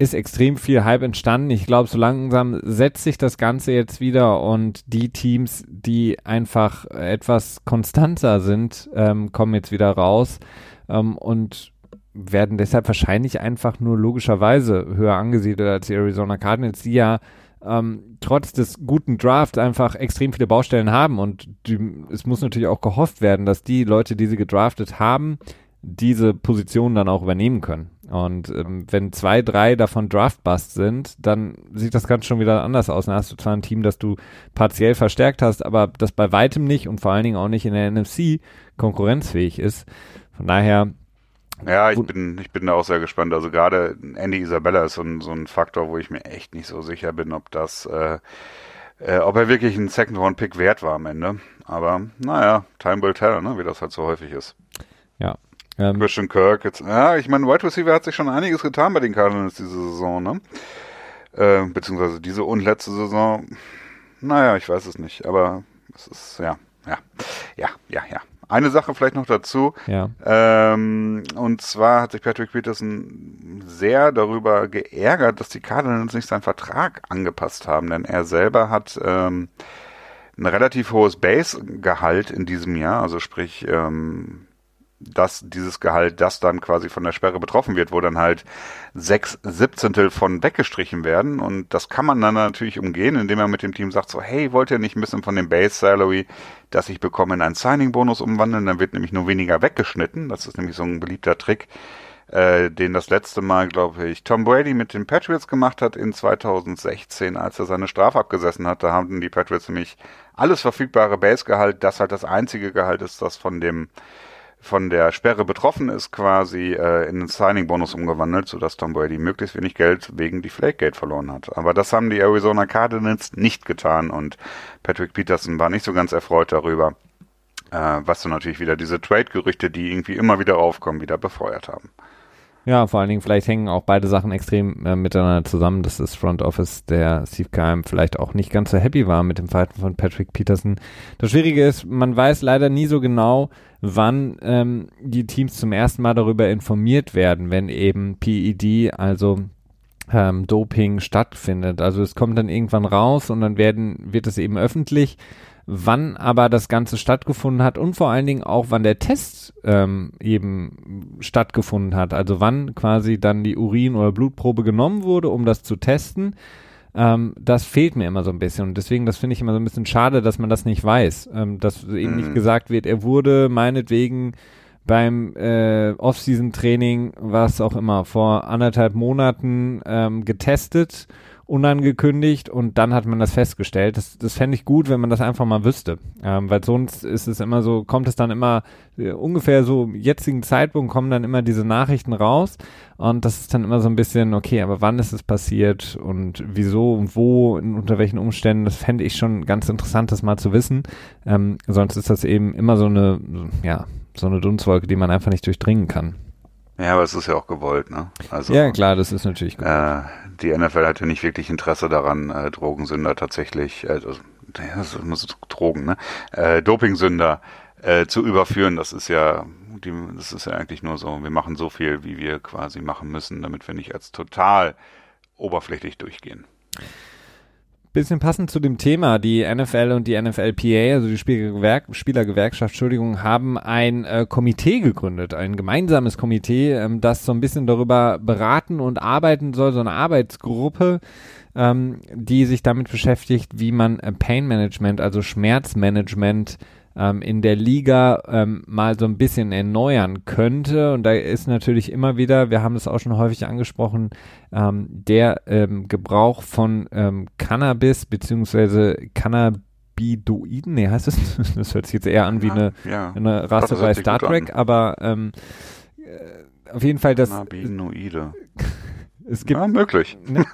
A: ist extrem viel Hype entstanden. Ich glaube, so langsam setzt sich das Ganze jetzt wieder und die Teams, die einfach etwas konstanter sind, ähm, kommen jetzt wieder raus ähm, und werden deshalb wahrscheinlich einfach nur logischerweise höher angesiedelt als die Arizona Cardinals, die ja ähm, trotz des guten Drafts einfach extrem viele Baustellen haben und die, es muss natürlich auch gehofft werden, dass die Leute, die sie gedraftet haben, diese Position dann auch übernehmen können. Und ähm, wenn zwei, drei davon Draftbust sind, dann sieht das ganz schon wieder anders aus. Dann hast du zwar ein Team, das du partiell verstärkt hast, aber das bei weitem nicht und vor allen Dingen auch nicht in der NFC konkurrenzfähig ist. Von daher.
B: Ja, ich bin, ich bin da auch sehr gespannt. Also gerade Andy Isabella ist so ein, so ein Faktor, wo ich mir echt nicht so sicher bin, ob das, äh, äh, ob er wirklich ein Second-Round-Pick wert war am Ende. Aber naja, time will tell, ne, wie das halt so häufig ist.
A: Ja,
B: ähm, Christian Kirk jetzt. Ja, ich meine, Wide Receiver hat sich schon einiges getan bei den Cardinals diese Saison, ne? Äh, beziehungsweise diese und letzte Saison. Naja, ich weiß es nicht, aber es ist, ja, ja, ja, ja, ja. Eine Sache vielleicht noch dazu.
A: Ja.
B: Ähm, und zwar hat sich Patrick Peterson sehr darüber geärgert, dass die Cardinals nicht seinen Vertrag angepasst haben, denn er selber hat ähm, ein relativ hohes Base-Gehalt in diesem Jahr, also sprich ähm, dass dieses Gehalt, das dann quasi von der Sperre betroffen wird, wo dann halt sechs Siebzehntel von weggestrichen werden. Und das kann man dann natürlich umgehen, indem man mit dem Team sagt so, hey, wollt ihr nicht ein bisschen von dem Base Salary, das ich bekomme, in einen Signing-Bonus umwandeln? Dann wird nämlich nur weniger weggeschnitten. Das ist nämlich so ein beliebter Trick, äh, den das letzte Mal, glaube ich, Tom Brady mit den Patriots gemacht hat in 2016, als er seine Strafe abgesessen hat. Da haben die Patriots nämlich alles verfügbare Base-Gehalt, das halt das einzige Gehalt ist, das von dem von der Sperre betroffen ist, quasi äh, in einen Signing-Bonus umgewandelt, sodass Tom Brady möglichst wenig Geld wegen die Flake-Gate verloren hat. Aber das haben die Arizona Cardinals nicht getan und Patrick Peterson war nicht so ganz erfreut darüber, äh, was dann natürlich wieder diese Trade-Gerüchte, die irgendwie immer wieder aufkommen, wieder befeuert haben.
A: Ja, vor allen Dingen, vielleicht hängen auch beide Sachen extrem äh, miteinander zusammen, das Front Office der Steve Keim vielleicht auch nicht ganz so happy war mit dem Verhalten von Patrick Peterson. Das Schwierige ist, man weiß leider nie so genau, wann ähm, die Teams zum ersten Mal darüber informiert werden, wenn eben PED, also ähm, Doping stattfindet. Also es kommt dann irgendwann raus und dann werden, wird es eben öffentlich, wann aber das Ganze stattgefunden hat und vor allen Dingen auch, wann der Test ähm, eben stattgefunden hat. Also wann quasi dann die Urin- oder Blutprobe genommen wurde, um das zu testen. Ähm, das fehlt mir immer so ein bisschen und deswegen, das finde ich immer so ein bisschen schade, dass man das nicht weiß, ähm, dass eben nicht mhm. gesagt wird, er wurde meinetwegen beim äh, Off-Season-Training, was auch immer, vor anderthalb Monaten ähm, getestet, unangekündigt und dann hat man das festgestellt. Das, das fände ich gut, wenn man das einfach mal wüsste, ähm, weil sonst ist es immer so, kommt es dann immer äh, ungefähr so im jetzigen Zeitpunkt kommen dann immer diese Nachrichten raus und das ist dann immer so ein bisschen, okay, aber wann ist es passiert und wieso und wo, und unter welchen Umständen, das fände ich schon ganz interessant, das mal zu wissen. Ähm, sonst ist das eben immer so eine, ja, so eine Dunstwolke, die man einfach nicht durchdringen kann.
B: Ja, aber es ist ja auch gewollt, ne?
A: Also, ja, klar, das ist natürlich
B: gewollt. Äh, die NFL hat ja nicht wirklich Interesse daran, äh, Drogensünder tatsächlich, äh, also, ja, das ist Drogen, ne? Äh, Dopingsünder äh, zu überführen. Das ist ja, die, das ist ja eigentlich nur so, wir machen so viel, wie wir quasi machen müssen, damit wir nicht als total oberflächlich durchgehen.
A: Bisschen passend zu dem Thema, die NFL und die NFLPA, also die Spielergewerk Spielergewerkschaft, Entschuldigung, haben ein äh, Komitee gegründet, ein gemeinsames Komitee, ähm, das so ein bisschen darüber beraten und arbeiten soll, so eine Arbeitsgruppe, ähm, die sich damit beschäftigt, wie man äh, Pain Management, also Schmerzmanagement ähm, in der Liga ähm, mal so ein bisschen erneuern könnte. Und da ist natürlich immer wieder, wir haben das auch schon häufig angesprochen, ähm, der ähm, Gebrauch von ähm, Cannabis beziehungsweise Cannabidoiden, nee, heißt es? Das hört sich jetzt eher an wie eine, ja. eine Rasse bei Star Trek, aber ähm, äh, auf jeden Fall das.
B: Cannabinoide.
A: Es gibt.
B: Ja, möglich. Ne?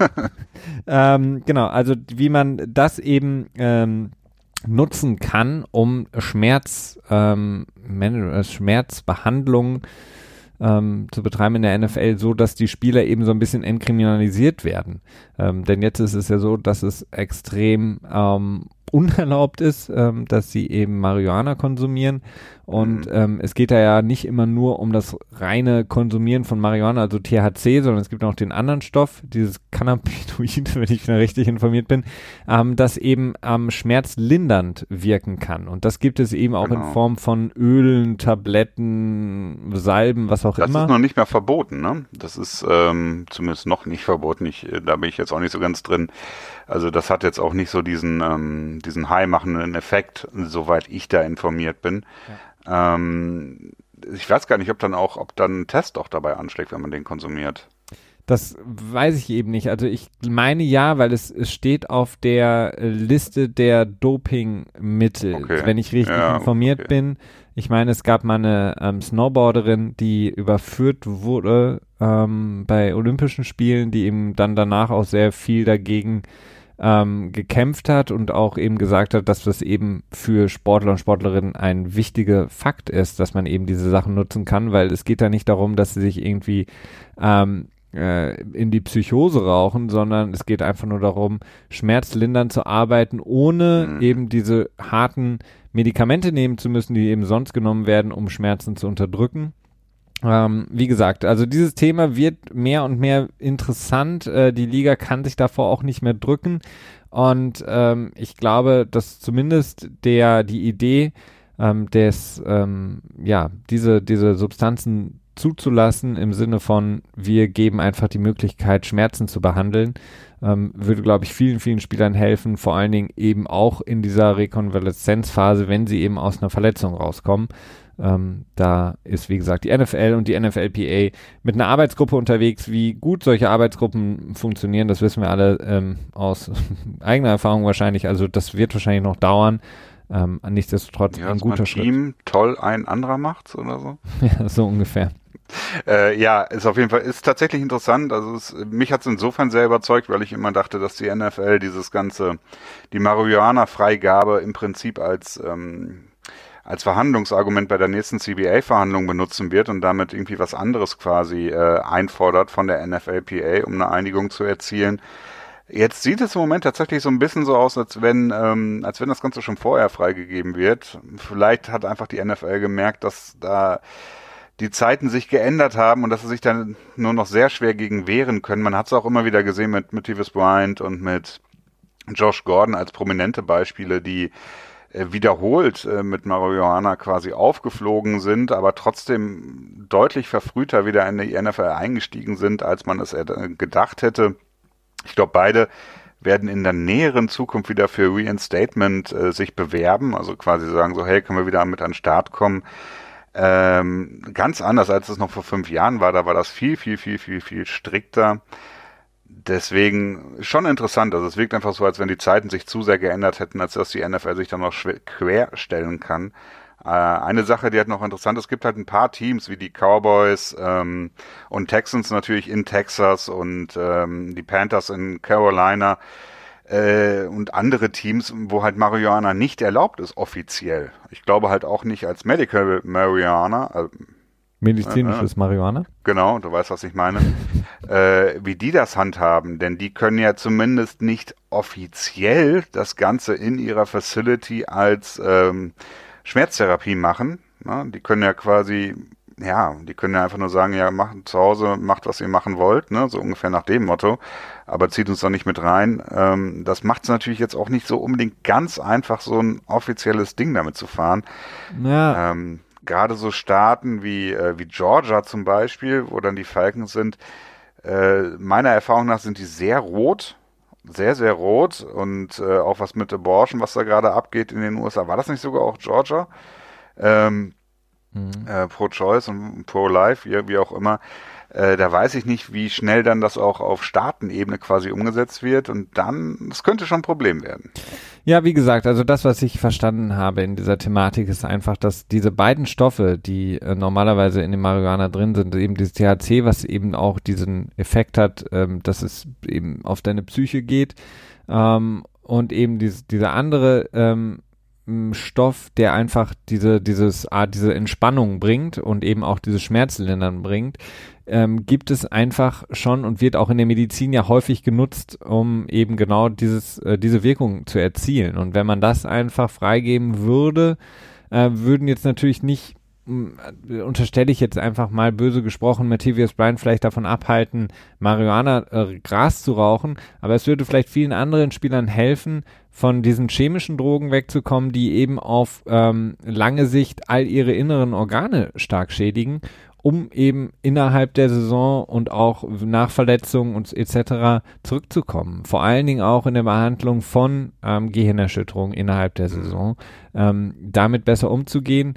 A: ähm, genau, also wie man das eben ähm, nutzen kann, um Schmerz, ähm, äh, Schmerzbehandlung ähm, zu betreiben in der NFL, so dass die Spieler eben so ein bisschen entkriminalisiert werden. Ähm, denn jetzt ist es ja so, dass es extrem ähm, unerlaubt ist, ähm, dass sie eben Marihuana konsumieren. Und mhm. ähm, es geht da ja nicht immer nur um das reine Konsumieren von Marihuana, also THC, sondern es gibt auch den anderen Stoff, dieses Cannabinoid, wenn ich richtig informiert bin, ähm, das eben ähm, schmerzlindernd wirken kann. Und das gibt es eben auch genau. in Form von Ölen, Tabletten, Salben, was auch
B: das
A: immer.
B: Das ist noch nicht mehr verboten, ne? Das ist ähm, zumindest noch nicht verboten. Ich, äh, da bin ich jetzt auch nicht so ganz drin. Also das hat jetzt auch nicht so diesen, ähm, diesen high-machenden Effekt, soweit ich da informiert bin. Ja. Ähm, ich weiß gar nicht, ob dann auch, ob dann ein Test auch dabei anschlägt, wenn man den konsumiert.
A: Das weiß ich eben nicht. Also ich meine ja, weil es, es steht auf der Liste der Dopingmittel, okay. wenn ich richtig ja, informiert okay. bin. Ich meine, es gab mal eine ähm, Snowboarderin, die überführt wurde ähm, bei Olympischen Spielen, die eben dann danach auch sehr viel dagegen ähm, gekämpft hat und auch eben gesagt hat, dass das eben für Sportler und Sportlerinnen ein wichtiger Fakt ist, dass man eben diese Sachen nutzen kann, weil es geht da nicht darum, dass sie sich irgendwie ähm, äh, in die Psychose rauchen, sondern es geht einfach nur darum, schmerzlindernd zu arbeiten, ohne mhm. eben diese harten Medikamente nehmen zu müssen, die eben sonst genommen werden, um Schmerzen zu unterdrücken. Ähm, wie gesagt, also dieses Thema wird mehr und mehr interessant. Äh, die Liga kann sich davor auch nicht mehr drücken. Und ähm, ich glaube, dass zumindest der die Idee ähm, des ähm, ja diese diese Substanzen zuzulassen im Sinne von wir geben einfach die Möglichkeit Schmerzen zu behandeln ähm, würde glaube ich vielen vielen Spielern helfen vor allen Dingen eben auch in dieser Rekonvaleszenzphase wenn sie eben aus einer Verletzung rauskommen ähm, da ist, wie gesagt, die NFL und die NFLPA mit einer Arbeitsgruppe unterwegs. Wie gut solche Arbeitsgruppen funktionieren, das wissen wir alle ähm, aus eigener Erfahrung wahrscheinlich. Also das wird wahrscheinlich noch dauern. Ähm, nichtsdestotrotz
B: ja, ein guter ein Schritt. Team toll, ein anderer macht's oder so?
A: ja, so ungefähr.
B: Äh, ja, ist auf jeden Fall, ist tatsächlich interessant. Also es, mich hat es insofern sehr überzeugt, weil ich immer dachte, dass die NFL dieses ganze, die Marihuana-Freigabe im Prinzip als ähm, als Verhandlungsargument bei der nächsten CBA-Verhandlung benutzen wird und damit irgendwie was anderes quasi äh, einfordert von der NFLPA, um eine Einigung zu erzielen. Jetzt sieht es im Moment tatsächlich so ein bisschen so aus, als wenn, ähm, als wenn das Ganze schon vorher freigegeben wird. Vielleicht hat einfach die NFL gemerkt, dass da die Zeiten sich geändert haben und dass sie sich dann nur noch sehr schwer gegen wehren können. Man hat es auch immer wieder gesehen mit, mit Davis Bryant und mit Josh Gordon als prominente Beispiele, die wiederholt äh, mit Marihuana quasi aufgeflogen sind, aber trotzdem deutlich verfrühter wieder in die NFL eingestiegen sind, als man es gedacht hätte. Ich glaube, beide werden in der näheren Zukunft wieder für Reinstatement äh, sich bewerben, also quasi sagen so, hey, können wir wieder mit an den Start kommen. Ähm, ganz anders, als es noch vor fünf Jahren war. Da war das viel, viel, viel, viel, viel strikter. Deswegen schon interessant. Also es wirkt einfach so, als wenn die Zeiten sich zu sehr geändert hätten, als dass die NFL sich dann noch quer stellen kann. Äh, eine Sache, die halt noch interessant ist, es gibt halt ein paar Teams wie die Cowboys ähm, und Texans natürlich in Texas und ähm, die Panthers in Carolina, äh, und andere Teams, wo halt Marihuana nicht erlaubt ist, offiziell. Ich glaube halt auch nicht als Medical Marihuana. Äh,
A: Medizinisches äh, Marihuana?
B: Genau, du weißt, was ich meine. äh, wie die das handhaben, denn die können ja zumindest nicht offiziell das Ganze in ihrer Facility als ähm, Schmerztherapie machen. Na, die können ja quasi ja, die können ja einfach nur sagen, ja, macht zu Hause, macht, was ihr machen wollt, ne, so ungefähr nach dem Motto, aber zieht uns doch nicht mit rein. Ähm, das macht es natürlich jetzt auch nicht so unbedingt ganz einfach, so ein offizielles Ding damit zu fahren. Ja. Ähm, Gerade so Staaten wie, äh, wie Georgia zum Beispiel, wo dann die Falcons sind, äh, meiner Erfahrung nach sind die sehr rot, sehr, sehr rot und äh, auch was mit Abortion, was da gerade abgeht in den USA. War das nicht sogar auch Georgia? Ähm, mhm. äh, Pro-Choice und Pro-Life, wie, wie auch immer. Äh, da weiß ich nicht, wie schnell dann das auch auf Staatenebene quasi umgesetzt wird und dann, das könnte schon ein Problem werden.
A: Ja, wie gesagt, also das, was ich verstanden habe in dieser Thematik, ist einfach, dass diese beiden Stoffe, die äh, normalerweise in dem Marihuana drin sind, eben dieses THC, was eben auch diesen Effekt hat, ähm, dass es eben auf deine Psyche geht, ähm, und eben dieses, dieser andere ähm, Stoff, der einfach diese, dieses Art, diese Entspannung bringt und eben auch diese Schmerzlindern bringt, ähm, gibt es einfach schon und wird auch in der Medizin ja häufig genutzt, um eben genau dieses, äh, diese Wirkung zu erzielen. Und wenn man das einfach freigeben würde, äh, würden jetzt natürlich nicht unterstelle ich jetzt einfach mal böse gesprochen, Matthias Bryan vielleicht davon abhalten, Marihuana äh, Gras zu rauchen, aber es würde vielleicht vielen anderen Spielern helfen, von diesen chemischen Drogen wegzukommen, die eben auf ähm, lange Sicht all ihre inneren Organe stark schädigen, um eben innerhalb der Saison und auch nach Verletzungen und etc. zurückzukommen. Vor allen Dingen auch in der Behandlung von ähm, Gehirnerschütterungen innerhalb der Saison, ähm, damit besser umzugehen.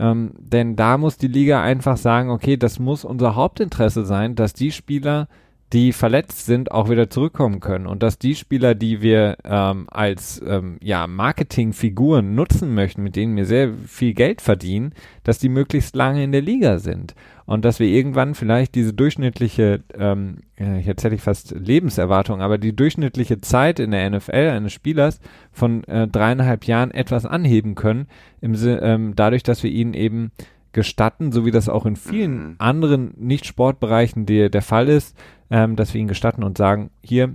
A: Ähm, denn da muss die Liga einfach sagen, okay, das muss unser Hauptinteresse sein, dass die Spieler, die verletzt sind, auch wieder zurückkommen können. Und dass die Spieler, die wir ähm, als ähm, ja, Marketingfiguren nutzen möchten, mit denen wir sehr viel Geld verdienen, dass die möglichst lange in der Liga sind. Und dass wir irgendwann vielleicht diese durchschnittliche, ähm, jetzt hätte ich fast Lebenserwartung, aber die durchschnittliche Zeit in der NFL eines Spielers von äh, dreieinhalb Jahren etwas anheben können, im, ähm, dadurch, dass wir ihnen eben gestatten, so wie das auch in vielen mhm. anderen Nicht-Sportbereichen der, der Fall ist, ähm, dass wir ihnen gestatten und sagen, hier,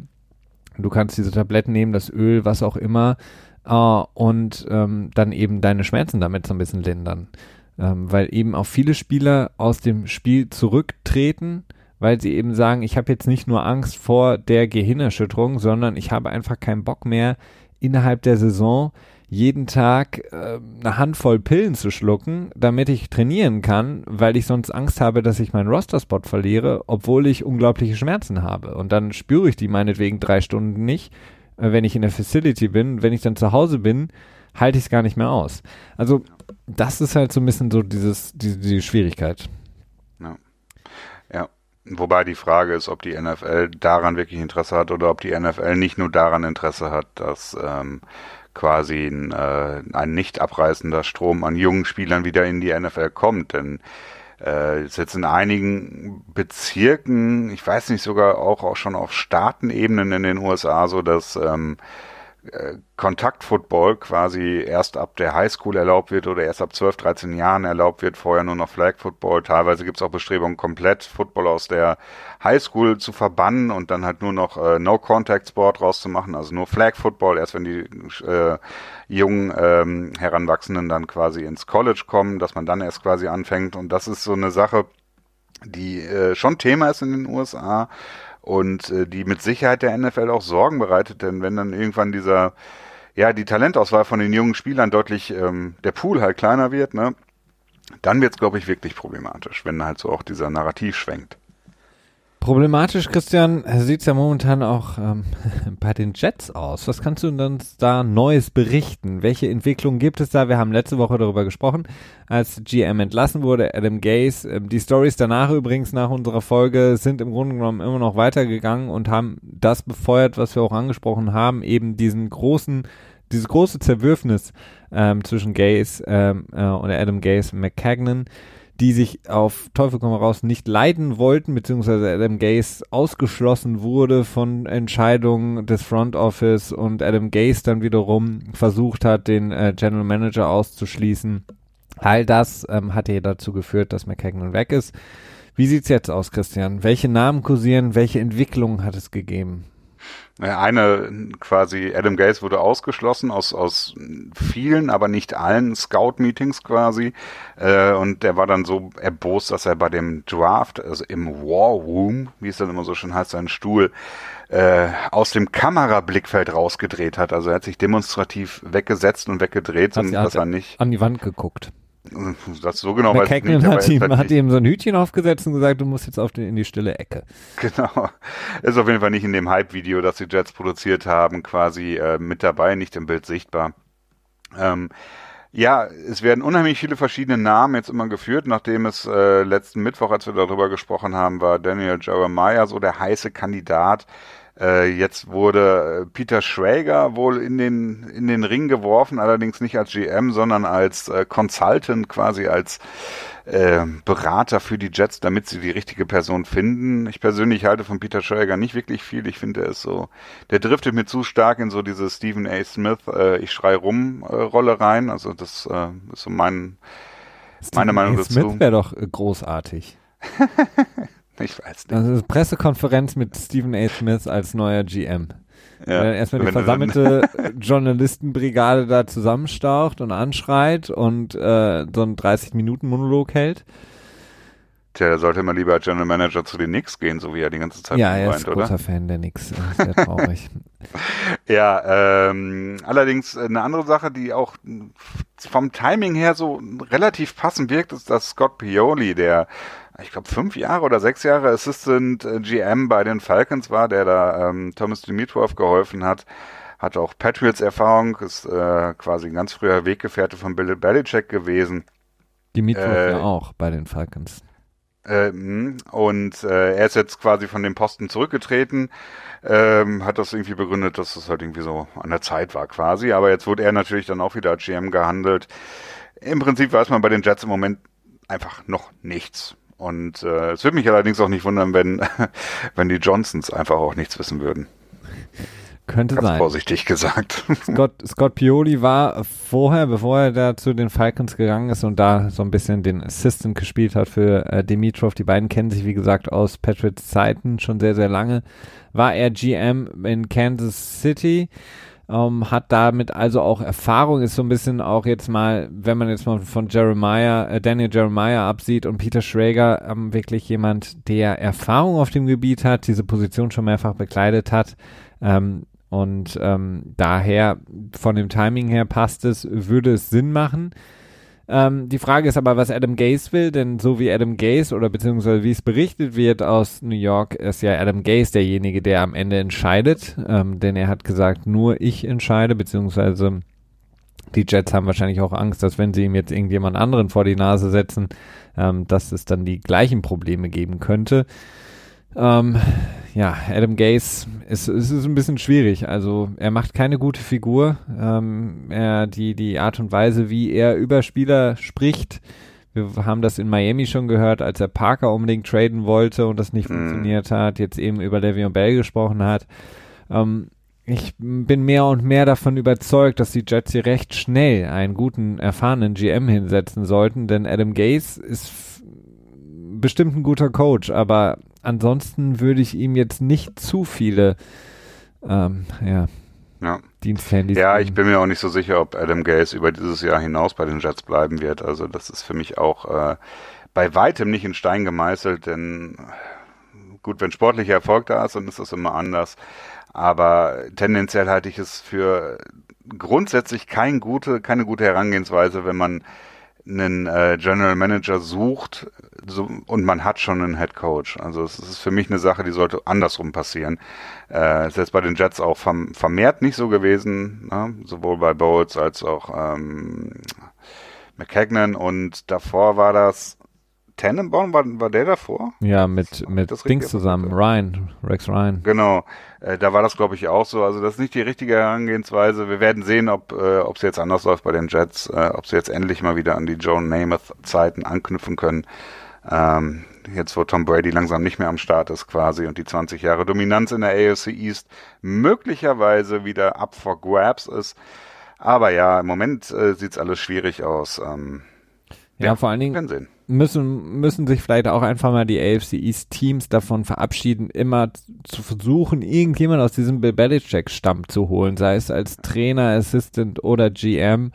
A: du kannst diese Tabletten nehmen, das Öl, was auch immer, äh, und ähm, dann eben deine Schmerzen damit so ein bisschen lindern ähm, weil eben auch viele Spieler aus dem Spiel zurücktreten, weil sie eben sagen, ich habe jetzt nicht nur Angst vor der Gehirnerschütterung, sondern ich habe einfach keinen Bock mehr innerhalb der Saison jeden Tag äh, eine Handvoll Pillen zu schlucken, damit ich trainieren kann, weil ich sonst Angst habe, dass ich meinen Roster-Spot verliere, obwohl ich unglaubliche Schmerzen habe. Und dann spüre ich die meinetwegen drei Stunden nicht, äh, wenn ich in der Facility bin. Wenn ich dann zu Hause bin, halte ich es gar nicht mehr aus. Also das ist halt so ein bisschen so dieses, die, die Schwierigkeit.
B: Ja. ja. Wobei die Frage ist, ob die NFL daran wirklich Interesse hat oder ob die NFL nicht nur daran Interesse hat, dass ähm, quasi ein, äh, ein nicht abreißender Strom an jungen Spielern wieder in die NFL kommt. Denn äh, ist jetzt in einigen Bezirken, ich weiß nicht, sogar auch, auch schon auf Staatenebenen in den USA so, dass ähm, äh, Kontaktfootball quasi erst ab der Highschool erlaubt wird oder erst ab 12, 13 Jahren erlaubt wird, vorher nur noch Flag Football. Teilweise gibt es auch Bestrebungen, komplett Football aus der Highschool zu verbannen und dann halt nur noch äh, No-Contact-Sport rauszumachen, also nur Flag Football, erst wenn die äh, jungen ähm, Heranwachsenden dann quasi ins College kommen, dass man dann erst quasi anfängt. Und das ist so eine Sache, die äh, schon Thema ist in den USA und äh, die mit Sicherheit der NFL auch Sorgen bereitet, denn wenn dann irgendwann dieser, ja, die Talentauswahl von den jungen Spielern deutlich, ähm, der Pool halt kleiner wird, ne, dann wird's, glaube ich, wirklich problematisch, wenn halt so auch dieser Narrativ schwenkt.
A: Problematisch, Christian, sieht es ja momentan auch ähm, bei den Jets aus. Was kannst du uns da Neues berichten? Welche Entwicklungen gibt es da? Wir haben letzte Woche darüber gesprochen, als GM entlassen wurde, Adam Gaze. Ähm, die Stories danach übrigens nach unserer Folge sind im Grunde genommen immer noch weitergegangen und haben das befeuert, was wir auch angesprochen haben, eben diesen großen dieses große Zerwürfnis ähm, zwischen Gaze ähm, äh, oder Adam Gaze und McCagnon die sich auf Teufel komm raus nicht leiden wollten, beziehungsweise Adam Gaze ausgeschlossen wurde von Entscheidungen des Front Office und Adam Gaze dann wiederum versucht hat, den äh, General Manager auszuschließen. All das ähm, hat ja dazu geführt, dass McKagan weg ist. Wie sieht's jetzt aus, Christian? Welche Namen kursieren? Welche Entwicklungen hat es gegeben?
B: Eine quasi, Adam Gates wurde ausgeschlossen aus, aus vielen, aber nicht allen Scout-Meetings quasi. Äh, und der war dann so erbost, dass er bei dem Draft, also im War Room, wie es dann immer so schön heißt, seinen Stuhl äh, aus dem Kamerablickfeld rausgedreht hat. Also er hat sich demonstrativ weggesetzt und weggedreht,
A: und dass er nicht
B: an
A: die Wand geguckt.
B: Das so genau
A: weiß ich nicht. Hat ihm, hat ihm so ein Hütchen aufgesetzt und gesagt, du musst jetzt auf den, in die stille Ecke.
B: Genau. Ist auf jeden Fall nicht in dem Hype-Video, das die Jets produziert haben, quasi äh, mit dabei, nicht im Bild sichtbar. Ähm, ja, es werden unheimlich viele verschiedene Namen jetzt immer geführt. Nachdem es äh, letzten Mittwoch, als wir darüber gesprochen haben, war Daniel Jeremiah so der heiße Kandidat äh, jetzt wurde äh, Peter Schrager wohl in den, in den Ring geworfen, allerdings nicht als GM, sondern als äh, Consultant, quasi als äh, Berater für die Jets, damit sie die richtige Person finden. Ich persönlich halte von Peter Schrager nicht wirklich viel. Ich finde, er ist so, der driftet mir zu stark in so diese Stephen A. Smith, äh, ich schrei rum äh, Rolle rein. Also das äh, ist so mein, meine Meinung A. dazu.
A: Smith wäre doch äh, großartig.
B: Ich weiß nicht.
A: Also Pressekonferenz mit Stephen A. Smith als neuer GM. Ja. Wenn erstmal die versammelte Journalistenbrigade da zusammenstaucht und anschreit und äh, so einen 30-Minuten-Monolog hält.
B: Tja, er sollte mal lieber als General Manager zu den Knicks gehen, so wie er die ganze Zeit
A: Ja, er ist großer Fan der Knicks. Sehr traurig.
B: ja, ähm, allerdings eine andere Sache, die auch vom Timing her so relativ passend wirkt, ist, dass Scott Pioli, der ich glaube, fünf Jahre oder sechs Jahre Assistant äh, GM bei den Falcons war, der da ähm, Thomas Dimitrov geholfen hat. Hat auch Patriots-Erfahrung, ist äh, quasi ein ganz früher Weggefährte von Bill Belichick gewesen.
A: Dimitrov äh, ja auch bei den Falcons.
B: Äh, und äh, er ist jetzt quasi von dem Posten zurückgetreten, ähm, hat das irgendwie begründet, dass das halt irgendwie so an der Zeit war quasi. Aber jetzt wurde er natürlich dann auch wieder als GM gehandelt. Im Prinzip weiß man bei den Jets im Moment einfach noch nichts. Und äh, es würde mich allerdings auch nicht wundern, wenn, wenn die Johnsons einfach auch nichts wissen würden.
A: Könnte Ganz sein.
B: vorsichtig gesagt.
A: Scott, Scott Pioli war vorher, bevor er da zu den Falcons gegangen ist und da so ein bisschen den Assistant gespielt hat für äh, Dimitrov. Die beiden kennen sich, wie gesagt, aus Patriots Zeiten schon sehr, sehr lange. War er GM in Kansas City ähm, hat damit also auch Erfahrung, ist so ein bisschen auch jetzt mal, wenn man jetzt mal von Jeremiah, äh, Daniel Jeremiah absieht und Peter Schrager, ähm, wirklich jemand, der Erfahrung auf dem Gebiet hat, diese Position schon mehrfach bekleidet hat. Ähm, und ähm, daher von dem Timing her passt es, würde es Sinn machen. Ähm, die Frage ist aber, was Adam Gaze will, denn so wie Adam Gaze oder beziehungsweise wie es berichtet wird aus New York, ist ja Adam Gaze derjenige, der am Ende entscheidet, ähm, denn er hat gesagt, nur ich entscheide, beziehungsweise die Jets haben wahrscheinlich auch Angst, dass wenn sie ihm jetzt irgendjemand anderen vor die Nase setzen, ähm, dass es dann die gleichen Probleme geben könnte. Ähm, ja, Adam Gaze ist, ist, ist ein bisschen schwierig. Also er macht keine gute Figur. Ähm, er, die, die Art und Weise, wie er über Spieler spricht, wir haben das in Miami schon gehört, als er Parker unbedingt traden wollte und das nicht mhm. funktioniert hat, jetzt eben über Le'Veon Bell gesprochen hat. Ähm, ich bin mehr und mehr davon überzeugt, dass die Jets hier recht schnell einen guten, erfahrenen GM hinsetzen sollten, denn Adam Gase ist bestimmt ein guter Coach, aber ansonsten würde ich ihm jetzt nicht zu viele ähm, ja,
B: ja.
A: Diensthandys.
B: Ja, ich bin mir auch nicht so sicher, ob Adam Gase über dieses Jahr hinaus bei den Jets bleiben wird. Also das ist für mich auch äh, bei weitem nicht in Stein gemeißelt, denn gut, wenn sportlicher Erfolg da ist, dann ist das immer anders. Aber tendenziell halte ich es für grundsätzlich kein gute, keine gute Herangehensweise, wenn man einen äh, General Manager sucht so, und man hat schon einen Head Coach. Also es ist für mich eine Sache, die sollte andersrum passieren. Äh, ist jetzt bei den Jets auch verm vermehrt nicht so gewesen, ne? sowohl bei Bowles als auch ähm, McKagan und davor war das Tannenbaum, war, war der davor?
A: Ja, mit, mit Dings zusammen, Ryan, Rex Ryan.
B: Genau, äh, da war das glaube ich auch so. Also das ist nicht die richtige Herangehensweise. Wir werden sehen, ob äh, ob es jetzt anders läuft bei den Jets, äh, ob sie jetzt endlich mal wieder an die Joan Namath-Zeiten anknüpfen können. Ähm, jetzt wo Tom Brady langsam nicht mehr am Start ist quasi und die 20 Jahre Dominanz in der AFC East möglicherweise wieder up for grabs ist. Aber ja, im Moment äh, sieht's alles schwierig aus. Ähm,
A: ja, ja, vor allen Dingen müssen, müssen sich vielleicht auch einfach mal die AFC East Teams davon verabschieden, immer zu versuchen, irgendjemand aus diesem Bill Belichick-Stamm zu holen, sei es als Trainer, Assistant oder GM,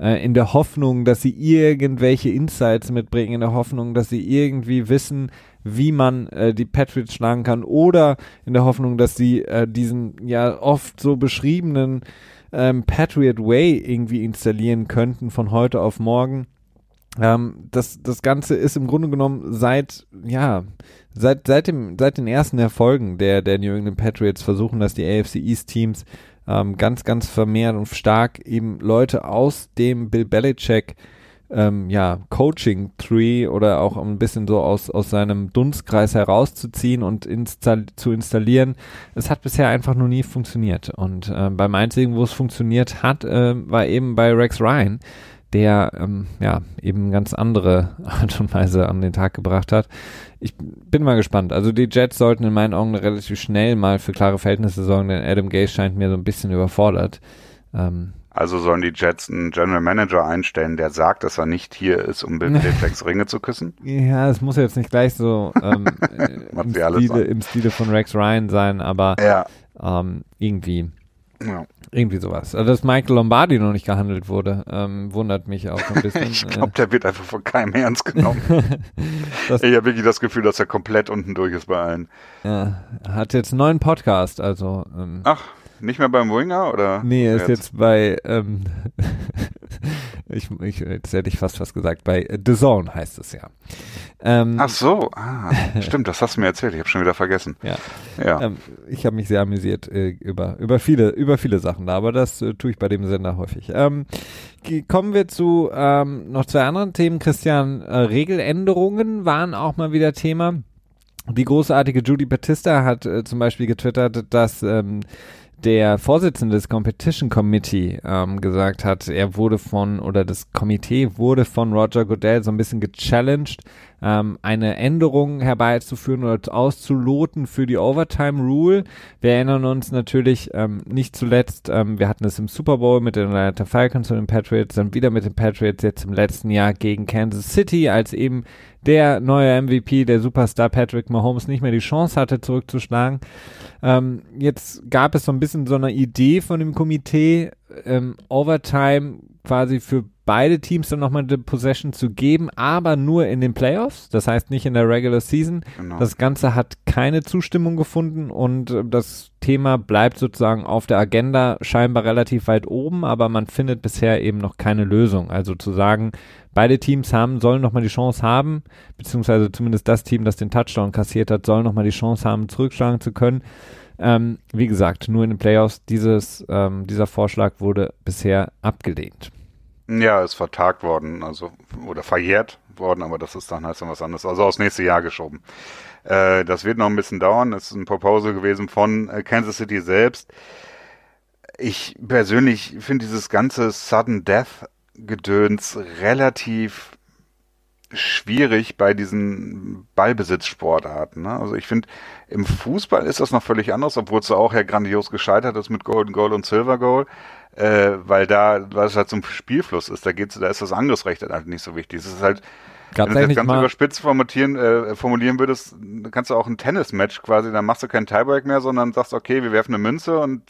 A: äh, in der Hoffnung, dass sie irgendwelche Insights mitbringen, in der Hoffnung, dass sie irgendwie wissen, wie man äh, die Patriots schlagen kann oder in der Hoffnung, dass sie äh, diesen ja oft so beschriebenen ähm, Patriot Way irgendwie installieren könnten von heute auf morgen. Ähm, das, das Ganze ist im Grunde genommen seit, ja, seit, seit, dem, seit den ersten Erfolgen der, der New England Patriots versuchen, dass die AFC East Teams ähm, ganz, ganz vermehrt und stark eben Leute aus dem Bill Belichick ähm, ja, Coaching Tree oder auch ein bisschen so aus, aus seinem Dunstkreis herauszuziehen und install zu installieren. Es hat bisher einfach noch nie funktioniert. Und äh, beim einzigen, wo es funktioniert hat, äh, war eben bei Rex Ryan der ähm, ja eben ganz andere Art und Weise an den Tag gebracht hat. Ich bin mal gespannt. Also die Jets sollten in meinen Augen relativ schnell mal für klare Verhältnisse sorgen, denn Adam Gase scheint mir so ein bisschen überfordert.
B: Ähm, also sollen die Jets einen General Manager einstellen, der sagt, dass er nicht hier ist, um Bill Belichicks Ringe zu küssen?
A: Ja, es muss jetzt nicht gleich so ähm, im, Stile, im, Stile, von Rex Ryan sein, aber
B: ja.
A: ähm, irgendwie ja. Irgendwie sowas. Also, dass Michael Lombardi noch nicht gehandelt wurde, ähm, wundert mich auch ein bisschen.
B: ich glaube, der wird einfach von keinem ernst genommen. ich habe wirklich das Gefühl, dass er komplett unten durch ist bei allen.
A: Ja, hat jetzt einen neuen Podcast, also.
B: Ähm, Ach, nicht mehr beim Winger oder?
A: Nee, er ist jetzt, jetzt bei ähm, ich, ich, jetzt hätte ich fast was gesagt, bei The Zone heißt es ja.
B: Ähm, Ach so, ah, stimmt, das hast du mir erzählt, ich habe schon wieder vergessen.
A: Ja, ja. Ähm, ich habe mich sehr amüsiert äh, über, über, viele, über viele Sachen da, aber das äh, tue ich bei dem Sender häufig. Ähm, kommen wir zu ähm, noch zwei anderen Themen, Christian. Äh, Regeländerungen waren auch mal wieder Thema. Die großartige Judy Batista hat äh, zum Beispiel getwittert, dass ähm, der Vorsitzende des Competition Committee ähm, gesagt hat, er wurde von, oder das Komitee wurde von Roger Goodell so ein bisschen gechallenged, ähm, eine Änderung herbeizuführen oder auszuloten für die Overtime Rule. Wir erinnern uns natürlich ähm, nicht zuletzt, ähm, wir hatten es im Super Bowl mit den Atlanta Falcons und den Patriots, dann wieder mit den Patriots jetzt im letzten Jahr gegen Kansas City, als eben der neue MVP, der Superstar Patrick Mahomes nicht mehr die Chance hatte, zurückzuschlagen. Ähm, jetzt gab es so ein bisschen so eine Idee von dem Komitee, ähm, Overtime quasi für beide Teams dann nochmal eine Possession zu geben, aber nur in den Playoffs, das heißt nicht in der Regular Season. Genau. Das Ganze hat keine Zustimmung gefunden und äh, das Thema bleibt sozusagen auf der Agenda scheinbar relativ weit oben, aber man findet bisher eben noch keine Lösung. Also zu sagen, beide Teams haben, sollen nochmal die Chance haben, beziehungsweise zumindest das Team, das den Touchdown kassiert hat, soll nochmal die Chance haben, zurückschlagen zu können. Ähm, wie gesagt, nur in den Playoffs, dieses, ähm, dieser Vorschlag wurde bisher abgelehnt.
B: Ja, ist vertagt worden, also oder verjährt worden, aber das ist dann heißt dann was anderes. Also aufs nächste Jahr geschoben. Äh, das wird noch ein bisschen dauern. Das ist ein Proposal gewesen von äh, Kansas City selbst. Ich persönlich finde dieses ganze Sudden Death Gedöns relativ schwierig bei diesen Ballbesitzsportarten. Ne? Also ich finde, im Fußball ist das noch völlig anders, obwohl es auch ja grandios gescheitert ist mit Golden Goal und Silver Goal, äh, weil da, weil es halt zum Spielfluss ist, da geht's, da ist das Angriffsrecht halt nicht so wichtig. Es ist halt,
A: Gab's
B: wenn du das ganz
A: mal-
B: überspitzt formulieren, äh, formulieren würdest, kannst du auch ein Tennismatch quasi, dann machst du keinen Tiebreak mehr, sondern sagst, okay, wir werfen eine Münze und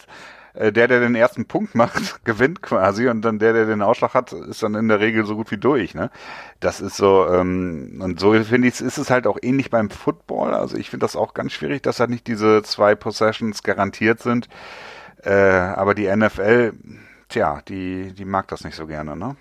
B: der, der den ersten Punkt macht, gewinnt quasi und dann der, der den Ausschlag hat, ist dann in der Regel so gut wie durch. Ne? Das ist so, ähm, und so finde ich, ist es halt auch ähnlich beim Football. Also ich finde das auch ganz schwierig, dass halt nicht diese zwei Possessions garantiert sind. Äh, aber die NFL, tja, die, die mag das nicht so gerne, ne?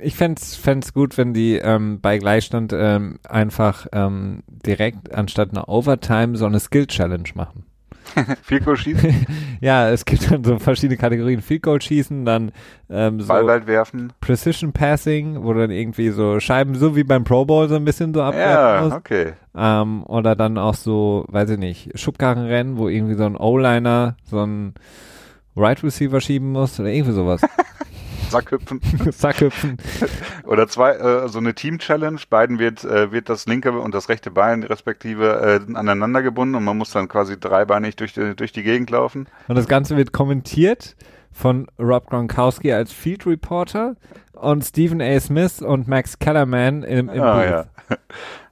A: Ich fänd's, fänd's gut, wenn die ähm, bei Gleichstand ähm, einfach ähm, direkt anstatt einer Overtime so eine Skill-Challenge machen.
B: Viel Goal schießen,
A: Ja, es gibt dann so verschiedene Kategorien. Field Goal schießen, dann ähm, so
B: Ball weit werfen.
A: Precision Passing, wo dann irgendwie so Scheiben, so wie beim Pro Bowl so ein bisschen so abwerfen
B: Ja,
A: muss.
B: okay.
A: Ähm, oder dann auch so, weiß ich nicht, Schubkarrenrennen, wo irgendwie so ein O-Liner so ein Right Receiver schieben muss oder irgendwie sowas.
B: Sackhüpfen.
A: Sackhüpfen.
B: Oder zwei, äh, so eine Team-Challenge. Beiden wird, äh, wird das linke und das rechte Bein respektive äh, aneinander gebunden und man muss dann quasi dreibeinig durch die, durch die Gegend laufen.
A: Und das Ganze wird kommentiert von Rob Gronkowski als Field Reporter und Stephen A. Smith und Max Kellerman im, im
B: ah,
A: Booth.
B: ja.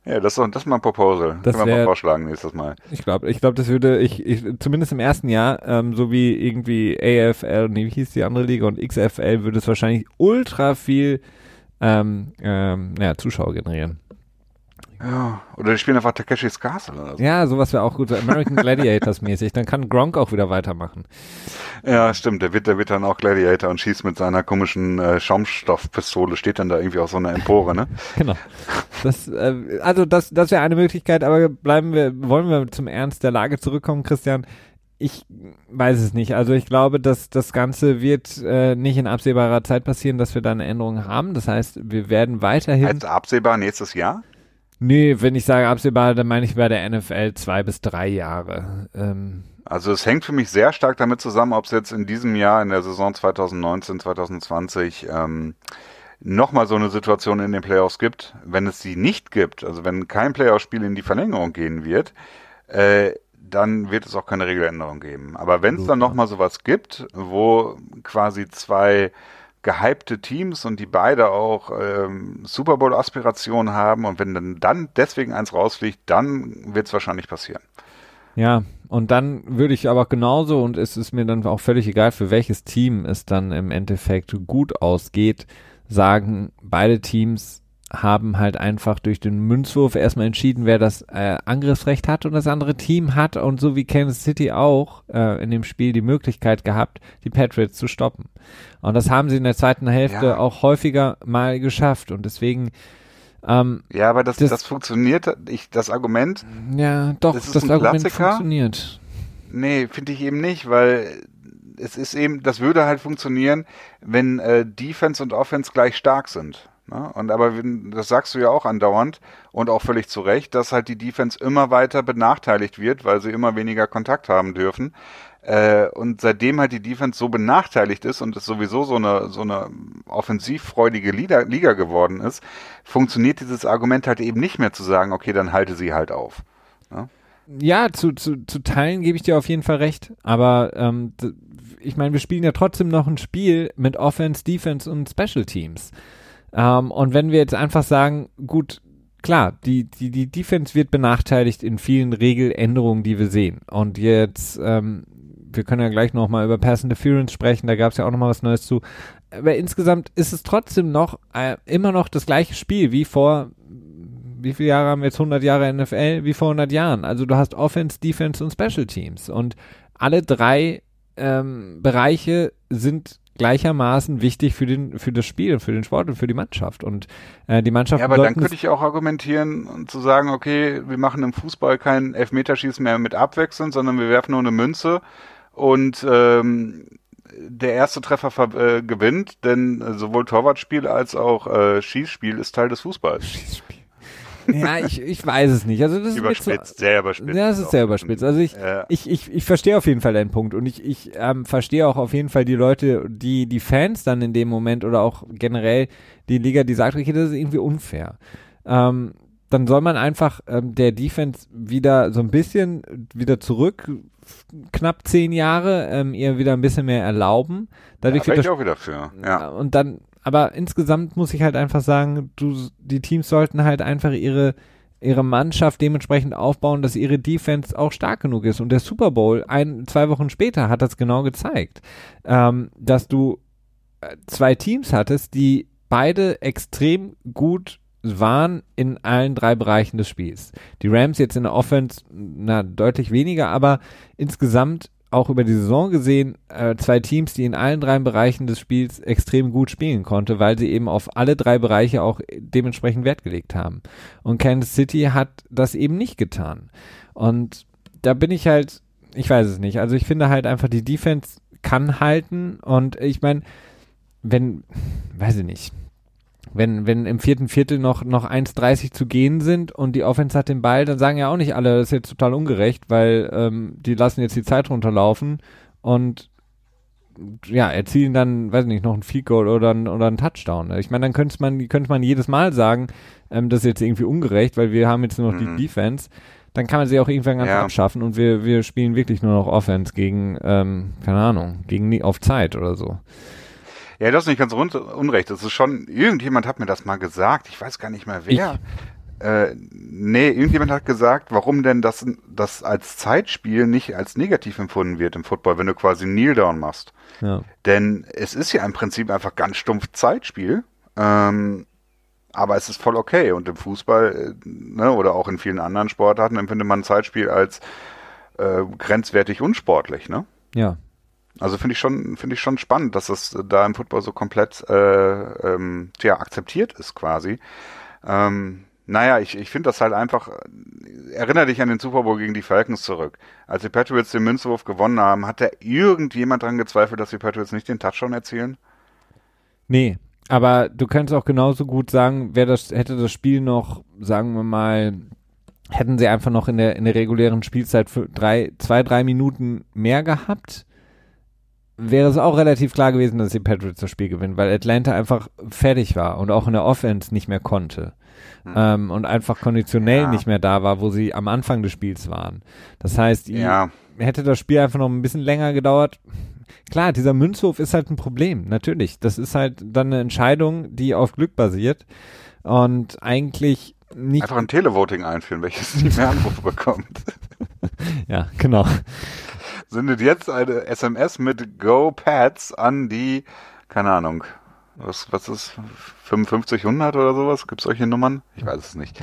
B: Ja, das ist, doch- das ist mal ein Proposal.
A: Das
B: Können wir mal vorschlagen nächstes Mal.
A: Ich glaube, ich glaube, das würde ich, ich zumindest im ersten Jahr, ähm, so wie irgendwie AFL, nee, wie hieß die andere Liga und XFL, würde es wahrscheinlich ultra viel ähm, ähm, ja, Zuschauer generieren.
B: Ja. Oder die spielen einfach Takeshis Castle oder so.
A: Ja, sowas wäre auch gut, so American Gladiators mäßig. Dann kann Gronk auch wieder weitermachen.
B: Ja, stimmt. Der wird, der wird dann auch Gladiator und schießt mit seiner komischen äh, Schaumstoffpistole, steht dann da irgendwie auf so einer Empore, ne?
A: Genau. Das, äh, also das, das wäre eine Möglichkeit, aber bleiben wir, wollen wir zum Ernst der Lage zurückkommen, Christian? Ich weiß es nicht. Also ich glaube, dass das Ganze wird äh, nicht in absehbarer Zeit passieren, dass wir da eine Änderung haben. Das heißt, wir werden weiterhin.
B: Als absehbar nächstes Jahr?
A: Nee, wenn ich sage absehbar, dann meine ich bei der NFL zwei bis drei Jahre. Ähm,
B: Also es hängt für mich sehr stark damit zusammen, ob es jetzt in diesem Jahr, in der Saison 2019, 2020, ähm, nochmal so eine Situation in den Playoffs gibt. Wenn es sie nicht gibt, also wenn kein Playoff-Spiel in die Verlängerung gehen wird, äh, dann wird es auch keine Regeländerung geben. Aber wenn es dann nochmal sowas gibt, wo quasi zwei gehypte Teams und die beide auch ähm, Super Bowl-Aspirationen haben und wenn dann, dann deswegen eins rausfliegt, dann wird es wahrscheinlich passieren.
A: Ja, und dann würde ich aber genauso, und es ist mir dann auch völlig egal, für welches Team es dann im Endeffekt gut ausgeht, sagen, beide Teams haben halt einfach durch den Münzwurf erstmal entschieden, wer das äh, Angriffsrecht hat und das andere Team hat und so wie Kansas City auch äh, in dem Spiel die Möglichkeit gehabt, die Patriots zu stoppen. Und das haben sie in der zweiten Hälfte
B: Ja.
A: auch häufiger mal geschafft und deswegen ähm,
B: Ja, aber das,
A: Das-
B: das, funktioniert, ich, das Argument,
A: ja, doch,
B: Das
A: das, Argument
B: Klassiker.
A: funktioniert.
B: nee, finde ich eben nicht, weil es ist eben, das würde halt funktionieren, wenn äh, Defense und Offense gleich stark sind. Ne? Und aber das sagst du ja auch andauernd und auch völlig zu Recht, dass halt die Defense immer weiter benachteiligt wird, weil sie immer weniger Kontakt haben dürfen. Äh, und seitdem halt die Defense so benachteiligt ist und es sowieso so eine, so eine offensivfreudige Liga, Liga geworden ist, funktioniert dieses Argument halt eben nicht mehr zu sagen, okay, dann halte sie halt auf.
A: Ja, zu, zu, zu Teilen gebe ich dir auf jeden Fall recht. Aber ähm, ich meine, wir spielen ja trotzdem noch ein Spiel mit Offense, Defense und Special Teams. Ähm, und wenn wir jetzt einfach sagen, gut, klar, die, die, die Defense wird benachteiligt in vielen Regeländerungen, die wir sehen. Und jetzt, ähm, wir können ja gleich nochmal über Pass Interference sprechen, da gab es ja auch nochmal was Neues zu. Aber insgesamt ist es trotzdem noch äh, immer noch das gleiche Spiel wie vor wie viele Jahre haben wir jetzt 100 Jahre NFL? Wie vor 100 Jahren. Also du hast Offense, Defense und Special Teams und alle drei ähm, Bereiche sind gleichermaßen wichtig für den für das Spiel, für den Sport und für die Mannschaft und äh, die Mannschaft
B: Ja, aber dann könnte ich auch argumentieren und zu sagen, okay, wir machen im Fußball kein Elfmeterschießen mehr mit abwechselnd, sondern wir werfen nur eine Münze und ähm, der erste Treffer äh, gewinnt, denn sowohl Torwartspiel als auch äh, Schießspiel ist Teil des Fußballs.
A: ja, ich, ich weiß es nicht. Also das ist mir zu,
B: Überspitzt, sehr überspitzt.
A: Ja, das ist sehr überspitzt. Also ich,
B: Ja.
A: ich, ich, ich verstehe auf jeden Fall deinen Punkt und ich, ich ähm, verstehe auch auf jeden Fall die Leute, die, die Fans dann in dem Moment oder auch generell die Liga, die sagt, okay, das ist irgendwie unfair. ähm, dann soll man einfach ähm, der Defense wieder so ein bisschen wieder zurück, knapp zehn Jahre, ähm, ihr wieder ein bisschen mehr erlauben.
B: Dadurch ja, ich auch wieder für. Ja.
A: Und dann, aber insgesamt muss ich halt einfach sagen, du, die Teams sollten halt einfach ihre ihre Mannschaft dementsprechend aufbauen, dass ihre Defense auch stark genug ist. Und der Super Bowl ein, zwei Wochen später hat das genau gezeigt, ähm, dass du äh, zwei Teams hattest, die beide extrem gut waren in allen drei Bereichen des Spiels. Die Rams jetzt in der Offense, na, deutlich weniger, aber insgesamt auch über die Saison gesehen, äh, zwei Teams, die in allen drei Bereichen des Spiels extrem gut spielen konnte, weil sie eben auf alle drei Bereiche auch dementsprechend Wert gelegt haben. Und Kansas City hat das eben nicht getan. Und da bin ich halt, ich weiß es nicht. Also ich finde halt einfach, die Defense kann halten und ich meine, wenn, weiß ich nicht, wenn, wenn im vierten Viertel noch, noch 1,30 zu gehen sind und die Offense hat den Ball, dann sagen ja auch nicht alle, das ist jetzt total ungerecht, weil ähm, die lassen jetzt die Zeit runterlaufen und ja, erzielen dann, weiß nicht, noch ein Field Goal oder ein, oder ein Touchdown. Ich meine, dann könnte man, könnte man jedes Mal sagen, ähm, das ist jetzt irgendwie ungerecht, weil wir haben jetzt nur noch mhm. die Defense. Dann kann man sie auch irgendwann ganz ja. abschaffen und wir, wir spielen wirklich nur noch Offense gegen, ähm, keine Ahnung, gegen auf Zeit oder so.
B: Ja, das ist nicht ganz unrecht. Das ist schon, irgendjemand hat mir das mal gesagt. Ich weiß gar nicht mehr wer. Äh, nee, irgendjemand hat gesagt, warum denn das, das als Zeitspiel nicht als negativ empfunden wird im Football, wenn du quasi Kneel Down machst. Ja. Denn es ist ja im Prinzip einfach ganz stumpf Zeitspiel. Ähm, aber es ist voll okay. Und im Fußball äh, ne, oder auch in vielen anderen Sportarten empfindet man Zeitspiel als äh, grenzwertig unsportlich, ne?
A: Ja.
B: Also finde ich schon, finde ich schon spannend, dass das da im Football so komplett äh, ähm, tja, akzeptiert ist quasi. Ähm, naja, ich, ich finde das halt einfach, erinnere dich an den Super Bowl gegen die Falcons zurück. Als die Patriots den Münzwurf gewonnen haben, hat da irgendjemand dran gezweifelt, dass die Patriots nicht den Touchdown erzielen?
A: Nee, aber du könntest auch genauso gut sagen, wer das, hätte das Spiel noch, sagen wir mal, hätten sie einfach noch in der, in der regulären Spielzeit für drei, zwei, drei Minuten mehr gehabt, wäre es auch relativ klar gewesen, dass die Patriots das Spiel gewinnen, weil Atlanta einfach fertig war und auch in der Offense nicht mehr konnte. Hm. Ähm, und einfach konditionell ja. nicht mehr da war, wo sie am Anfang des Spiels waren. Das heißt, ja. hätte das Spiel einfach noch ein bisschen länger gedauert. Klar, dieser Münzhof ist halt ein Problem, natürlich. Das ist halt dann eine Entscheidung, die auf Glück basiert und eigentlich nicht.
B: Einfach ein Televoting einführen, welches nicht mehr Anrufe bekommt.
A: ja, genau
B: sendet jetzt eine SMS mit Go Pads an die, keine Ahnung, was, was ist 5500 oder sowas? Gibt es solche Nummern? Ich weiß es nicht.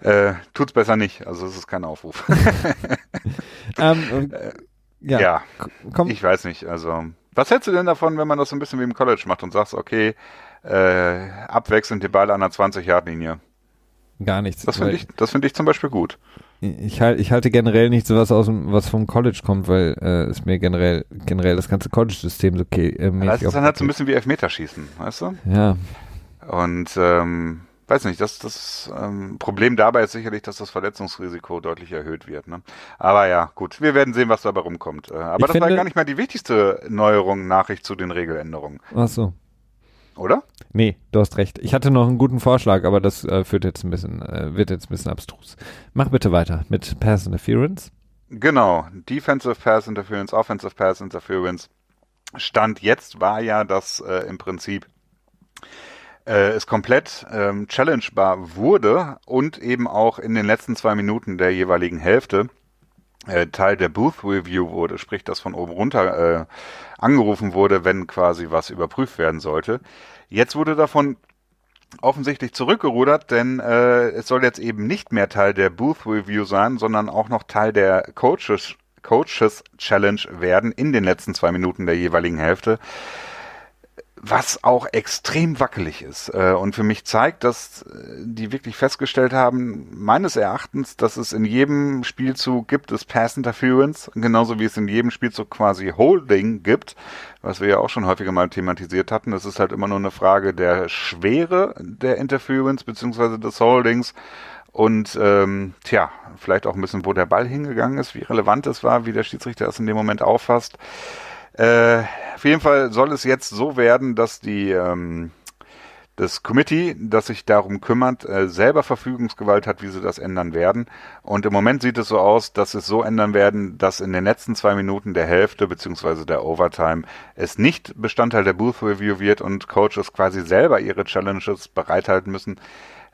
B: Äh, tut's besser nicht. Also es ist kein Aufruf. ähm, äh, ja, ja komm. ich weiß nicht. Also was hältst du denn davon, wenn man das so ein bisschen wie im College macht und sagst, okay, äh, abwechselnd die Ball an der 20 Yard Linie?
A: Gar nichts.
B: Das finde ich, das finde ich zum Beispiel gut.
A: Ich, halt, ich halte generell nicht sowas aus, was vom College kommt, weil äh, ist mir generell generell das ganze College-System so okay. Äh,
B: das ist dann halt so ein bisschen wie Elfmeterschießen, weißt du?
A: Ja.
B: Und ähm, weiß nicht, das, das ähm, Problem dabei ist sicherlich, dass das Verletzungsrisiko deutlich erhöht wird. Ne? Aber ja, gut, wir werden sehen, was dabei rumkommt. Äh, aber ich das finde, war gar nicht mal die wichtigste Neuerung, Nachricht zu den Regeländerungen.
A: Ach so
B: oder?
A: Nee, du hast recht. Ich hatte noch einen guten Vorschlag, aber das äh, führt jetzt ein bisschen, äh, wird jetzt ein bisschen abstrus. Mach bitte weiter mit Pass Interference.
B: Genau, Defensive Pass Interference, Offensive Pass Interference. Stand jetzt war ja, dass äh, im Prinzip äh, es komplett ähm, challengebar wurde und eben auch in den letzten zwei Minuten der jeweiligen Hälfte äh, Teil der Booth Review wurde, sprich, dass von oben runter äh, angerufen wurde, wenn quasi was überprüft werden sollte. Jetzt wurde davon offensichtlich zurückgerudert, denn äh, es soll jetzt eben nicht mehr Teil der Booth Review sein, sondern auch noch Teil der Coaches Coaches Challenge werden in den letzten zwei Minuten der jeweiligen Hälfte was auch extrem wackelig ist äh, und für mich zeigt, dass äh, die wirklich festgestellt haben, meines Erachtens, dass es in jedem Spielzug gibt es Pass Interference, genauso wie es in jedem Spielzug quasi Holding gibt, was wir ja auch schon häufiger mal thematisiert hatten. Es ist halt immer nur eine Frage der Schwere der Interference beziehungsweise des Holdings und ähm, tja, vielleicht auch ein bisschen, wo der Ball hingegangen ist, wie relevant es war, wie der Schiedsrichter es in dem Moment auffasst. Äh, auf jeden Fall soll es jetzt so werden, dass die, ähm, das Committee, das sich darum kümmert, äh, selber Verfügungsgewalt hat, wie sie das ändern werden. Und im Moment sieht es so aus, dass es so ändern werden, dass in den letzten zwei Minuten der Hälfte beziehungsweise der Overtime es nicht Bestandteil der Booth Review wird und Coaches quasi selber ihre Challenges bereithalten müssen.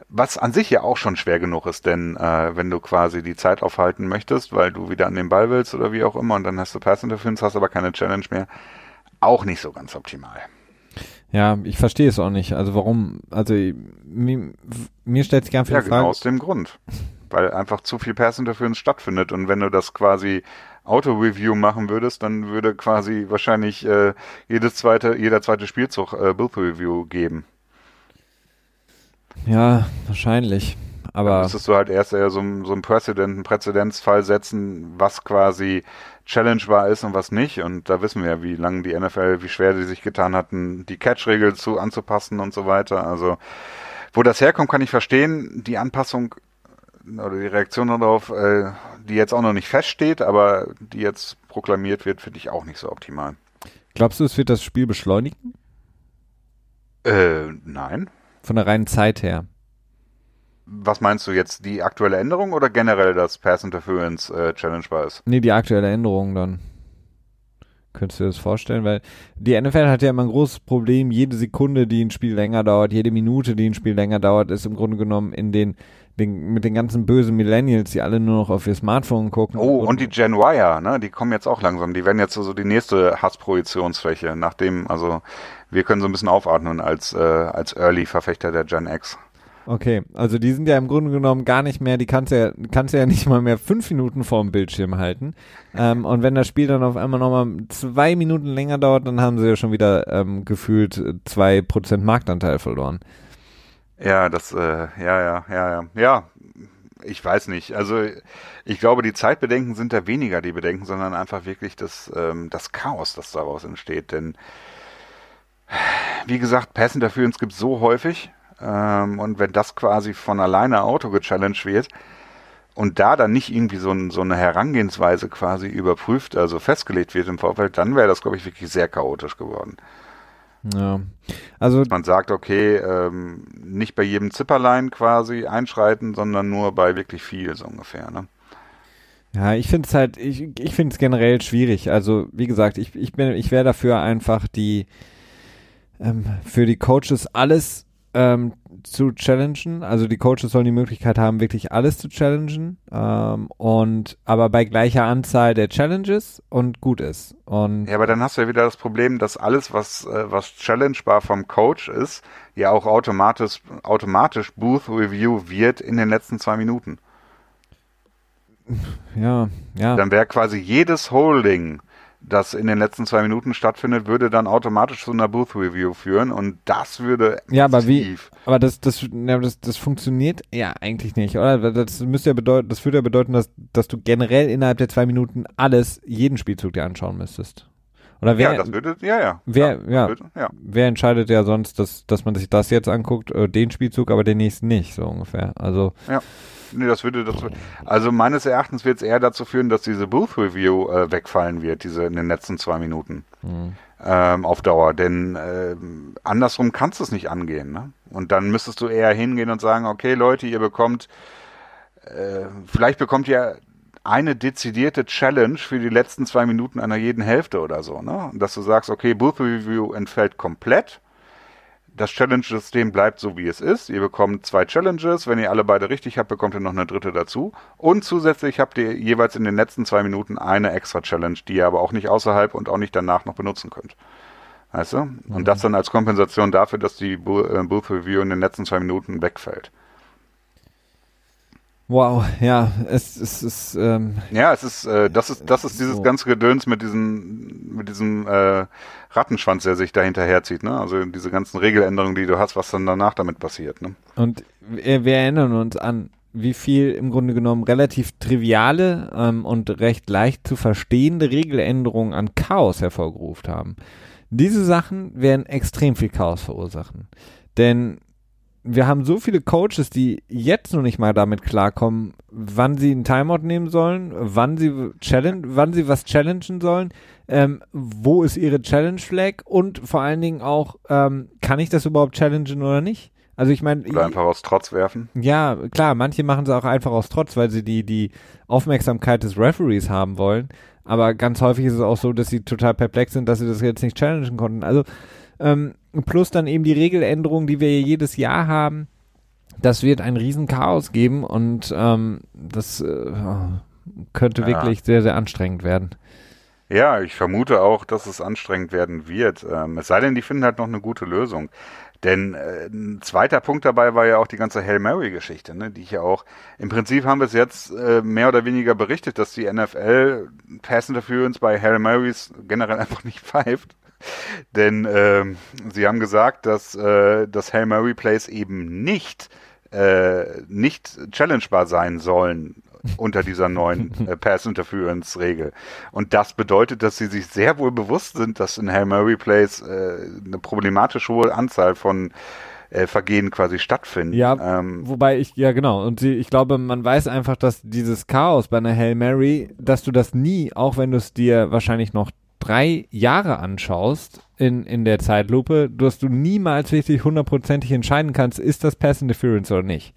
B: Was an sich ja auch schon schwer genug ist, denn äh, wenn du quasi die Zeit aufhalten möchtest, weil du wieder an den Ball willst oder wie auch immer und dann hast du Pass Interference, hast aber keine Challenge mehr, auch nicht so ganz optimal.
A: Ja, ich verstehe es auch nicht. Also warum, also mir, mir stellt sich gerne
B: ja,
A: die Frage.
B: Genau aus dem Grund. Weil einfach zu viel Pass Interference stattfindet und wenn du das quasi Auto-Review machen würdest, dann würde quasi wahrscheinlich äh, jedes zweite, jeder zweite Spielzug äh, Build Review geben.
A: Ja, wahrscheinlich. Aber
B: dann müsstest du halt erst eher so, so einen Präzedent, einen Präzedenzfall setzen, was quasi challengebar ist und was nicht. Und da wissen wir ja, wie lange die NFL, wie schwer sie sich getan hatten, die Catch-Regel zu anzupassen und so weiter. Also wo das herkommt, kann ich verstehen. Die Anpassung oder die Reaktion darauf, äh, die jetzt auch noch nicht feststeht, aber die jetzt proklamiert wird, finde ich auch nicht so optimal.
A: Glaubst du, es wird das Spiel beschleunigen?
B: Äh, nein.
A: Von der reinen Zeit her.
B: Was meinst du jetzt, die aktuelle Änderung oder generell, dass Pass Interference äh, challengebar ist?
A: Nee, die aktuelle Änderung dann. Könntest du dir das vorstellen? Weil die NFL hat ja immer ein großes Problem. Jede Sekunde, die ein Spiel länger dauert, jede Minute, die ein Spiel länger dauert, ist im Grunde genommen in den, den mit den ganzen bösen Millennials, die alle nur noch auf ihr Smartphone gucken.
B: Oh, und, und die Gen Y, ne? Die kommen jetzt auch langsam. Die werden jetzt so die nächste Hassprojektionsfläche, nachdem, also wir können so ein bisschen aufatmen als, äh, als Early-Verfechter der Gen X.
A: Okay, also die sind ja im Grunde genommen gar nicht mehr, die kannst du ja, kannst ja nicht mal mehr fünf Minuten vorm Bildschirm halten. Ähm, und wenn das Spiel dann auf einmal nochmal zwei Minuten länger dauert, dann haben sie ja schon wieder ähm, gefühlt zwei Prozent Marktanteil verloren.
B: Ja, das, äh, ja, ja, ja, ja. Ja, ich weiß nicht. Also ich glaube, die Zeitbedenken sind da weniger die Bedenken, sondern einfach wirklich das, ähm, das Chaos, das daraus entsteht. Denn wie gesagt, Pass Interference gibt es so häufig ähm, und wenn das quasi von alleine Auto gechallenged wird und da dann nicht irgendwie so, ein, so eine Herangehensweise quasi überprüft, also festgelegt wird im Vorfeld, dann wäre das, glaube ich, wirklich sehr chaotisch geworden.
A: Ja. Also
B: man sagt, okay, ähm, nicht bei jedem Zipperlein quasi einschreiten, sondern nur bei wirklich viel so ungefähr. Ne?
A: Ja, ich finde es halt, ich, ich finde es generell schwierig. Also wie gesagt, ich, ich bin, ich wäre dafür einfach die ähm, für die Coaches alles ähm, zu challengen. Also die Coaches sollen die Möglichkeit haben, wirklich alles zu challengen. Ähm, und aber bei gleicher Anzahl der Challenges und gut ist. Und
B: ja, aber dann hast du ja wieder das Problem, dass alles, was, äh, was challengebar vom Coach ist, ja auch automatisch, automatisch Booth Review wird in den letzten zwei Minuten.
A: Ja, ja.
B: Dann wäre quasi jedes Holding das in den letzten zwei Minuten stattfindet, würde dann automatisch zu einer Booth Review führen und das würde
A: ja, aber wie, aber das, das, ja, das, das funktioniert ja eigentlich nicht, oder? Das müsste ja bedeuten, das würde ja bedeuten, dass, dass du generell innerhalb der zwei Minuten alles, jeden Spielzug dir anschauen müsstest. Oder wer,
B: ja, das würde, ja, ja.
A: Wer, ja, ja,
B: würde, ja.
A: wer entscheidet ja sonst, dass, dass man sich das jetzt anguckt, äh, den Spielzug, aber den nächsten nicht, so ungefähr. Also.
B: Ja. Nee, das würde dazu. Also meines Erachtens wird es eher dazu führen, dass diese Booth Review äh, wegfallen wird, diese in den letzten zwei Minuten. Mhm. Ähm, auf Dauer. Denn äh, andersrum kannst du es nicht angehen. Ne? Und dann müsstest du eher hingehen und sagen, okay, Leute, ihr bekommt, äh, vielleicht bekommt ihr eine dezidierte Challenge für die letzten zwei Minuten einer jeden Hälfte oder so, ne? Dass du sagst, okay, Booth Review entfällt komplett das Challenge-System bleibt so, wie es ist. Ihr bekommt zwei Challenges. Wenn ihr alle beide richtig habt, bekommt ihr noch eine dritte dazu. Und zusätzlich habt ihr jeweils in den letzten zwei Minuten eine extra Challenge, die ihr aber auch nicht außerhalb und auch nicht danach noch benutzen könnt. Weißt du? Und mhm. das dann als Kompensation dafür, dass die äh, Booth Review in den letzten zwei Minuten wegfällt.
A: Wow, ja, es, es ist ähm,
B: ja, es ist äh, das ist das ist dieses so. ganze Gedöns mit diesem mit diesem äh, Rattenschwanz, der sich da hinterherzieht, ne? Also diese ganzen Regeländerungen, die du hast, was dann danach damit passiert, ne?
A: Und wir, wir erinnern uns an, wie viel im Grunde genommen relativ triviale ähm, und recht leicht zu verstehende Regeländerungen an Chaos hervorgerufen haben. Diese Sachen werden extrem viel Chaos verursachen, denn wir haben so viele Coaches, die jetzt noch nicht mal damit klarkommen, wann sie einen Timeout nehmen sollen, wann sie challenge, wann sie was challengen sollen, ähm, wo ist ihre Challenge Flag und vor allen Dingen auch, ähm, kann ich das überhaupt challengen oder nicht? Also ich meine,
B: oder einfach aus Trotz werfen.
A: Ja, klar, manche machen es auch einfach aus Trotz, weil sie die die Aufmerksamkeit des Referees haben wollen. Aber ganz häufig ist es auch so, dass sie total perplex sind, dass sie das jetzt nicht challengen konnten. Also ähm, plus dann eben die Regeländerungen, die wir jedes Jahr haben. Das wird ein Riesenchaos geben und ähm, das äh, könnte ja. wirklich sehr, sehr anstrengend werden.
B: Ja, ich vermute auch, dass es anstrengend werden wird. Ähm, es sei denn, die finden halt noch eine gute Lösung. Denn äh, ein zweiter Punkt dabei war ja auch die ganze Hail Mary-Geschichte, ne, die ich ja auch, im Prinzip haben wir es jetzt äh, mehr oder weniger berichtet, dass die NFL Pass Interference bei Hail Marys generell einfach nicht pfeift. Denn äh, sie haben gesagt, dass äh, das Hail Mary Plays eben nicht äh, nicht challengebar sein sollen unter dieser neuen äh, Pass Interference Regel. Und das bedeutet, dass sie sich sehr wohl bewusst sind, dass in Hail Mary Plays äh, eine problematisch hohe Anzahl von äh, Vergehen quasi stattfinden.
A: Ja, ähm, wobei ich, ja genau, und ich glaube, man weiß einfach, dass dieses Chaos bei einer Hail Mary, dass du das nie, auch wenn du es dir wahrscheinlich noch drei Jahre anschaust in, in der Zeitlupe, dass du niemals wirklich hundertprozentig entscheiden kannst, ist das Pass Interference oder nicht.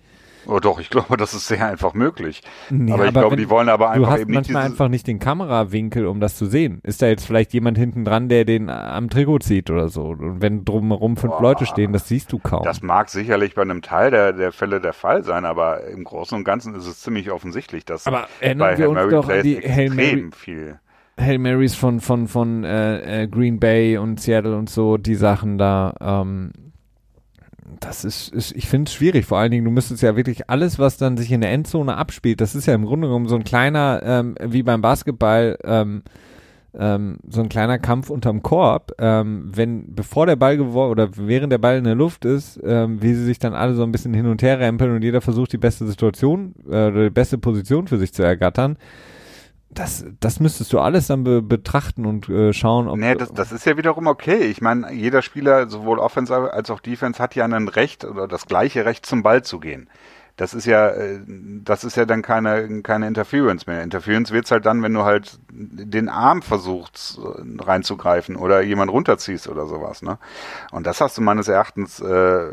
B: Oh doch, ich glaube, das ist sehr einfach möglich. Nee, aber ich aber glaube, die wollen aber einfach
A: du hast eben manchmal nicht einfach nicht den Kamerawinkel, um das zu sehen. Ist da jetzt vielleicht jemand hinten dran, der den am Trikot zieht oder so? Und wenn drumherum fünf Boah, Leute stehen, das siehst du kaum.
B: Das mag sicherlich bei einem Teil der, der Fälle der Fall sein, aber im Großen und Ganzen ist es ziemlich offensichtlich, dass
A: aber bei wir uns doch an die Hail Mary, viel Hail Marys von von von äh, äh, Green Bay und Seattle und so die Sachen da ähm, das ist, ist ich finde es schwierig. Vor allen Dingen, du müsstest ja wirklich alles, was dann sich in der Endzone abspielt, das ist ja im Grunde genommen so ein kleiner, ähm, wie beim Basketball, ähm, ähm, so ein kleiner Kampf unterm Korb. Ähm, wenn, bevor der Ball geworfen oder während der Ball in der Luft ist, ähm, wie sie sich dann alle so ein bisschen hin und her rempeln und jeder versucht, die beste Situation äh, oder die beste Position für sich zu ergattern das, das müsstest du alles dann be betrachten und äh, schauen,
B: ob. Nee, das, das ist ja wiederum okay. Ich meine, jeder Spieler, sowohl Offense als auch Defense, hat ja ein Recht oder das gleiche Recht zum Ball zu gehen. Das ist ja, äh, das ist ja dann keine, keine Interference mehr. Interference wird's halt dann, wenn du halt den Arm versuchst äh, reinzugreifen oder jemand runterziehst oder sowas, ne? Und das hast du meines Erachtens äh,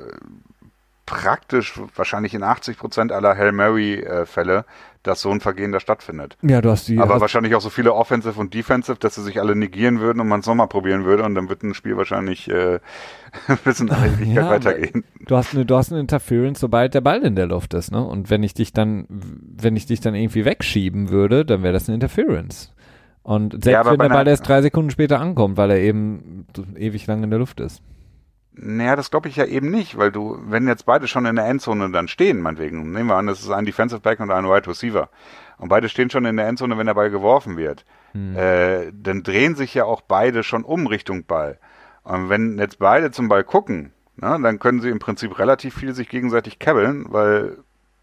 B: praktisch wahrscheinlich in 80 Prozent aller Hail Mary äh, Fälle dass so ein Vergehen da stattfindet.
A: Ja, du hast die.
B: Aber wahrscheinlich auch so viele Offensive und Defensive, dass sie sich alle negieren würden und man es nochmal probieren würde und dann wird ein Spiel wahrscheinlich äh, bis in alle Ewigkeit ja, weitergehen.
A: Du hast eine, du hast eine Interference, sobald der Ball in der Luft ist, ne? Und wenn ich dich dann, wenn ich dich dann irgendwie wegschieben würde, dann wäre das eine Interference. Und selbst ja, wenn der Ball erst drei Sekunden später ankommt, weil er eben ewig lang in der Luft ist.
B: Naja, das glaube ich ja eben nicht, weil du, wenn jetzt beide schon in der Endzone dann stehen, meinetwegen, nehmen wir an, das ist ein Defensive Back und ein Wide Receiver, und beide stehen schon in der Endzone, wenn der Ball geworfen wird, hm. äh, dann drehen sich ja auch beide schon um Richtung Ball. Und wenn jetzt beide zum Ball gucken, na, dann können sie im Prinzip relativ viel sich gegenseitig kebbeln, weil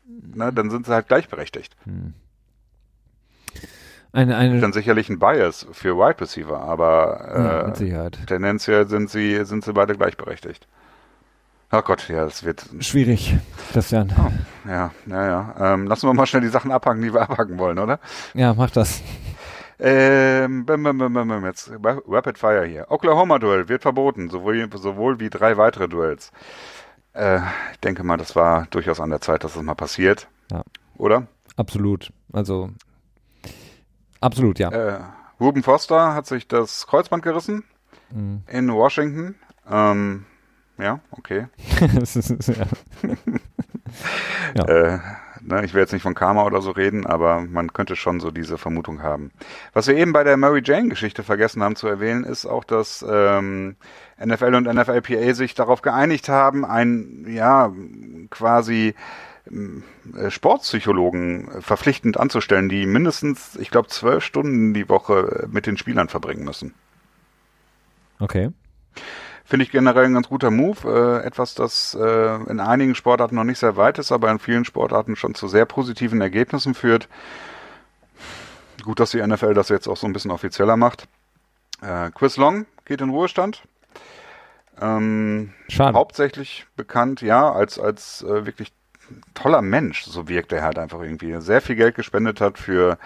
B: na, dann sind sie halt gleichberechtigt. Hm.
A: Eine, eine
B: dann sicherlich ein Bias für Wide Receiver, aber
A: äh, ja,
B: tendenziell sind sie, sind sie beide gleichberechtigt. Oh Gott, ja, das wird.
A: Schwierig, Christian.
B: Oh, ja, ja, ja. Ähm, lassen wir mal schnell die Sachen abhaken, die wir abhaken wollen, oder?
A: Ja, mach das.
B: Ähm, jetzt Rapid Fire hier. Oklahoma Duell wird verboten, sowohl, sowohl wie drei weitere Duells. Äh, ich denke mal, das war durchaus an der Zeit, dass das mal passiert. Ja. Oder?
A: Absolut. Also Absolut, ja.
B: Äh, Ruben Foster hat sich das Kreuzband gerissen mhm. in Washington. Ähm, ja, okay. ja. Äh, ne, ich will jetzt nicht von Karma oder so reden, aber man könnte schon so diese Vermutung haben. Was wir eben bei der Mary Jane-Geschichte vergessen haben zu erwähnen, ist auch, dass ähm, NFL und NFLPA sich darauf geeinigt haben, ein, ja, quasi Sportpsychologen verpflichtend anzustellen, die mindestens, ich glaube, zwölf Stunden die Woche mit den Spielern verbringen müssen.
A: Okay.
B: Finde ich generell ein ganz guter Move. Äh, etwas, das äh, in einigen Sportarten noch nicht sehr weit ist, aber in vielen Sportarten schon zu sehr positiven Ergebnissen führt. Gut, dass die NFL das jetzt auch so ein bisschen offizieller macht. Äh, Chris Long geht in Ruhestand. Ähm, Schade. Hauptsächlich bekannt, ja, als, als äh, wirklich toller Mensch, so wirkt er halt einfach irgendwie. Sehr viel Geld gespendet hat für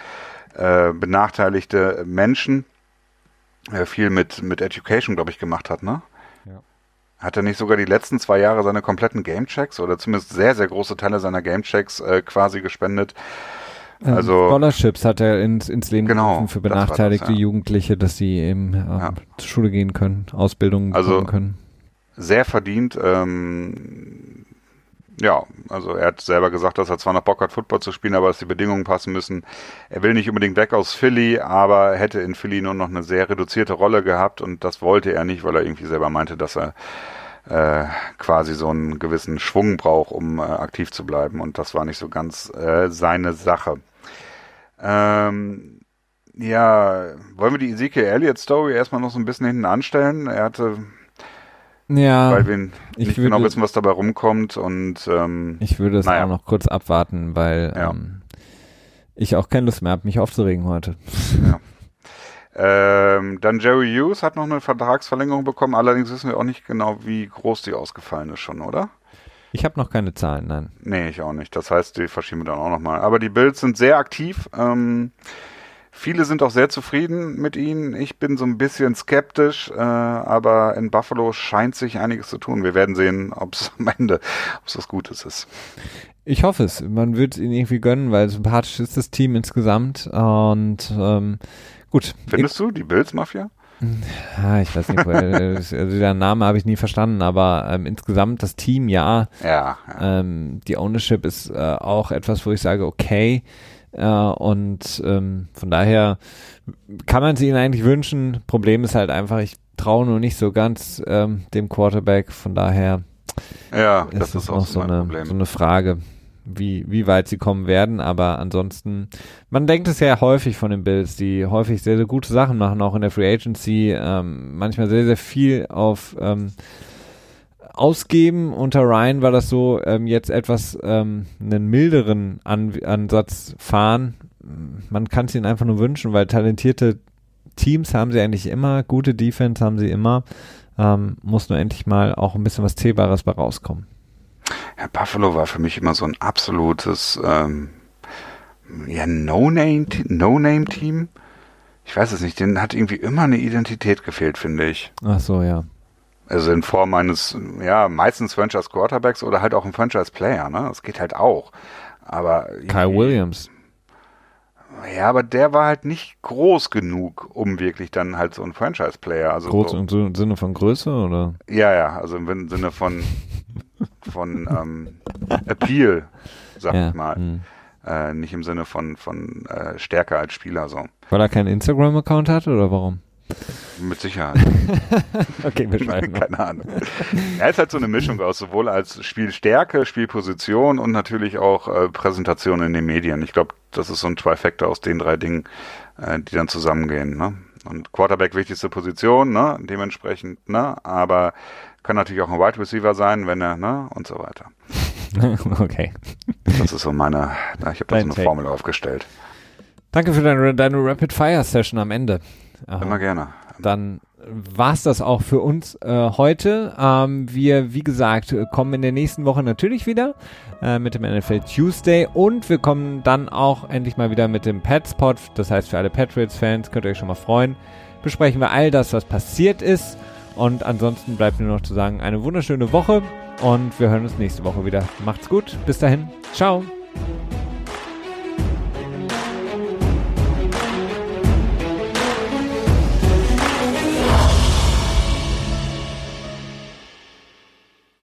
B: äh, benachteiligte Menschen. Äh, viel mit, mit Education, glaube ich, gemacht hat, ne? Ja. Hat er nicht sogar die letzten zwei Jahre seine kompletten Gamechecks oder zumindest sehr, sehr große Teile seiner Gamechecks äh, quasi gespendet?
A: Ähm, also Scholarships hat er ins, ins Leben genau, gerufen für benachteiligte das, ja. Jugendliche, dass sie eben ähm, ja. zur Schule gehen können, Ausbildung
B: also,
A: können.
B: Sehr verdient. Ähm, ja, also er hat selber gesagt, dass er zwar noch Bock hat, Football zu spielen, aber dass die Bedingungen passen müssen. Er will nicht unbedingt weg aus Philly, aber hätte in Philly nur noch eine sehr reduzierte Rolle gehabt und das wollte er nicht, weil er irgendwie selber meinte, dass er äh, quasi so einen gewissen Schwung braucht, um äh, aktiv zu bleiben und das war nicht so ganz äh, seine Sache. Ähm, ja, wollen wir die Ezekiel Elliott Story erstmal noch so ein bisschen hinten anstellen? Er hatte
A: ja,
B: weil wir nicht würde, genau wissen, was dabei rumkommt und ähm,
A: ich würde es naja. auch noch kurz abwarten, weil ja. ähm, ich auch keine Lust mehr habe, mich aufzuregen heute.
B: Ja. Ähm, dann Jerry Hughes hat noch eine Vertragsverlängerung bekommen, allerdings wissen wir auch nicht genau, wie groß die ausgefallen ist schon, oder?
A: Ich habe noch keine Zahlen, nein.
B: Nee, ich auch nicht. Das heißt, die verschieben wir dann auch nochmal. Aber die Bills sind sehr aktiv. Ähm, Viele sind auch sehr zufrieden mit ihnen. Ich bin so ein bisschen skeptisch, äh, aber in Buffalo scheint sich einiges zu tun. Wir werden sehen, ob es am Ende, ob es was Gutes ist.
A: Ich hoffe es. Man wird es ihnen irgendwie gönnen, weil sympathisch ist das Team insgesamt. Und ähm, gut.
B: Findest du die Bills Mafia?
A: Ja, ich weiß nicht, weil, also der Name habe ich nie verstanden, aber ähm, insgesamt das Team ja.
B: Ja.
A: ja. Ähm, die Ownership ist äh, auch etwas, wo ich sage, okay, äh, und ähm, von daher kann man es ihnen eigentlich wünschen. Problem ist halt einfach, ich traue nur nicht so ganz ähm, dem Quarterback. Von daher
B: ja, ist das ist auch
A: noch so eine, so eine Frage, wie, wie weit sie kommen werden. Aber ansonsten, man denkt es ja häufig von den Bills, die häufig sehr, sehr gute Sachen machen, auch in der Free Agency. Ähm, manchmal sehr, sehr viel auf ähm, ausgeben. Unter Ryan war das so, ähm, jetzt etwas ähm, einen milderen An Ansatz fahren. Man kann es ihnen einfach nur wünschen, weil talentierte Teams haben sie eigentlich immer, gute Defense haben sie immer. Ähm, muss nur endlich mal auch ein bisschen was Zählbares bei rauskommen.
B: Ja, Buffalo war für mich immer so ein absolutes ähm, ja, No-Name-Team. No ich weiß es nicht, denen hat irgendwie immer eine Identität gefehlt, finde ich.
A: Ach so, ja.
B: Also in Form eines, ja, meistens Franchise Quarterbacks oder halt auch ein Franchise Player, ne? Das geht halt auch. Aber.
A: Kyle Williams.
B: Ja, aber der war halt nicht groß genug, um wirklich dann halt so ein Franchise-Player. Also
A: groß
B: so,
A: im Sinne von Größe oder?
B: Ja, ja, also im Sinne von von ähm, Appeal, sag ja, ich mal. Hm. Äh, nicht im Sinne von von äh, Stärke als Spieler so.
A: Weil er keinen Instagram-Account hat oder warum?
B: Mit Sicherheit.
A: okay, wir schweifen.
B: Keine Ahnung. Er ist halt so eine Mischung aus sowohl als Spielstärke, Spielposition und natürlich auch äh, Präsentation in den Medien. Ich glaube, das ist so ein Trifecta aus den drei Dingen, äh, die dann zusammengehen. Ne? Und Quarterback wichtigste Position, ne? dementsprechend, ne? aber kann natürlich auch ein Wide Receiver sein, wenn er, ne? und so weiter.
A: okay.
B: Das ist so meine, ich habe da so eine Take. Formel aufgestellt.
A: Danke für deine, deine Rapid Fire Session am Ende.
B: Immer gerne.
A: Dann war's das auch für uns äh, heute. Ähm, wir, wie gesagt, kommen in der nächsten Woche natürlich wieder äh, mit dem NFL Tuesday und wir kommen dann auch endlich mal wieder mit dem Petspot. Das heißt, für alle Patriots-Fans könnt ihr euch schon mal freuen. Besprechen wir all das, was passiert ist. Und ansonsten bleibt mir noch zu sagen, eine wunderschöne Woche und wir hören uns nächste Woche wieder. Macht's gut. Bis dahin. Ciao.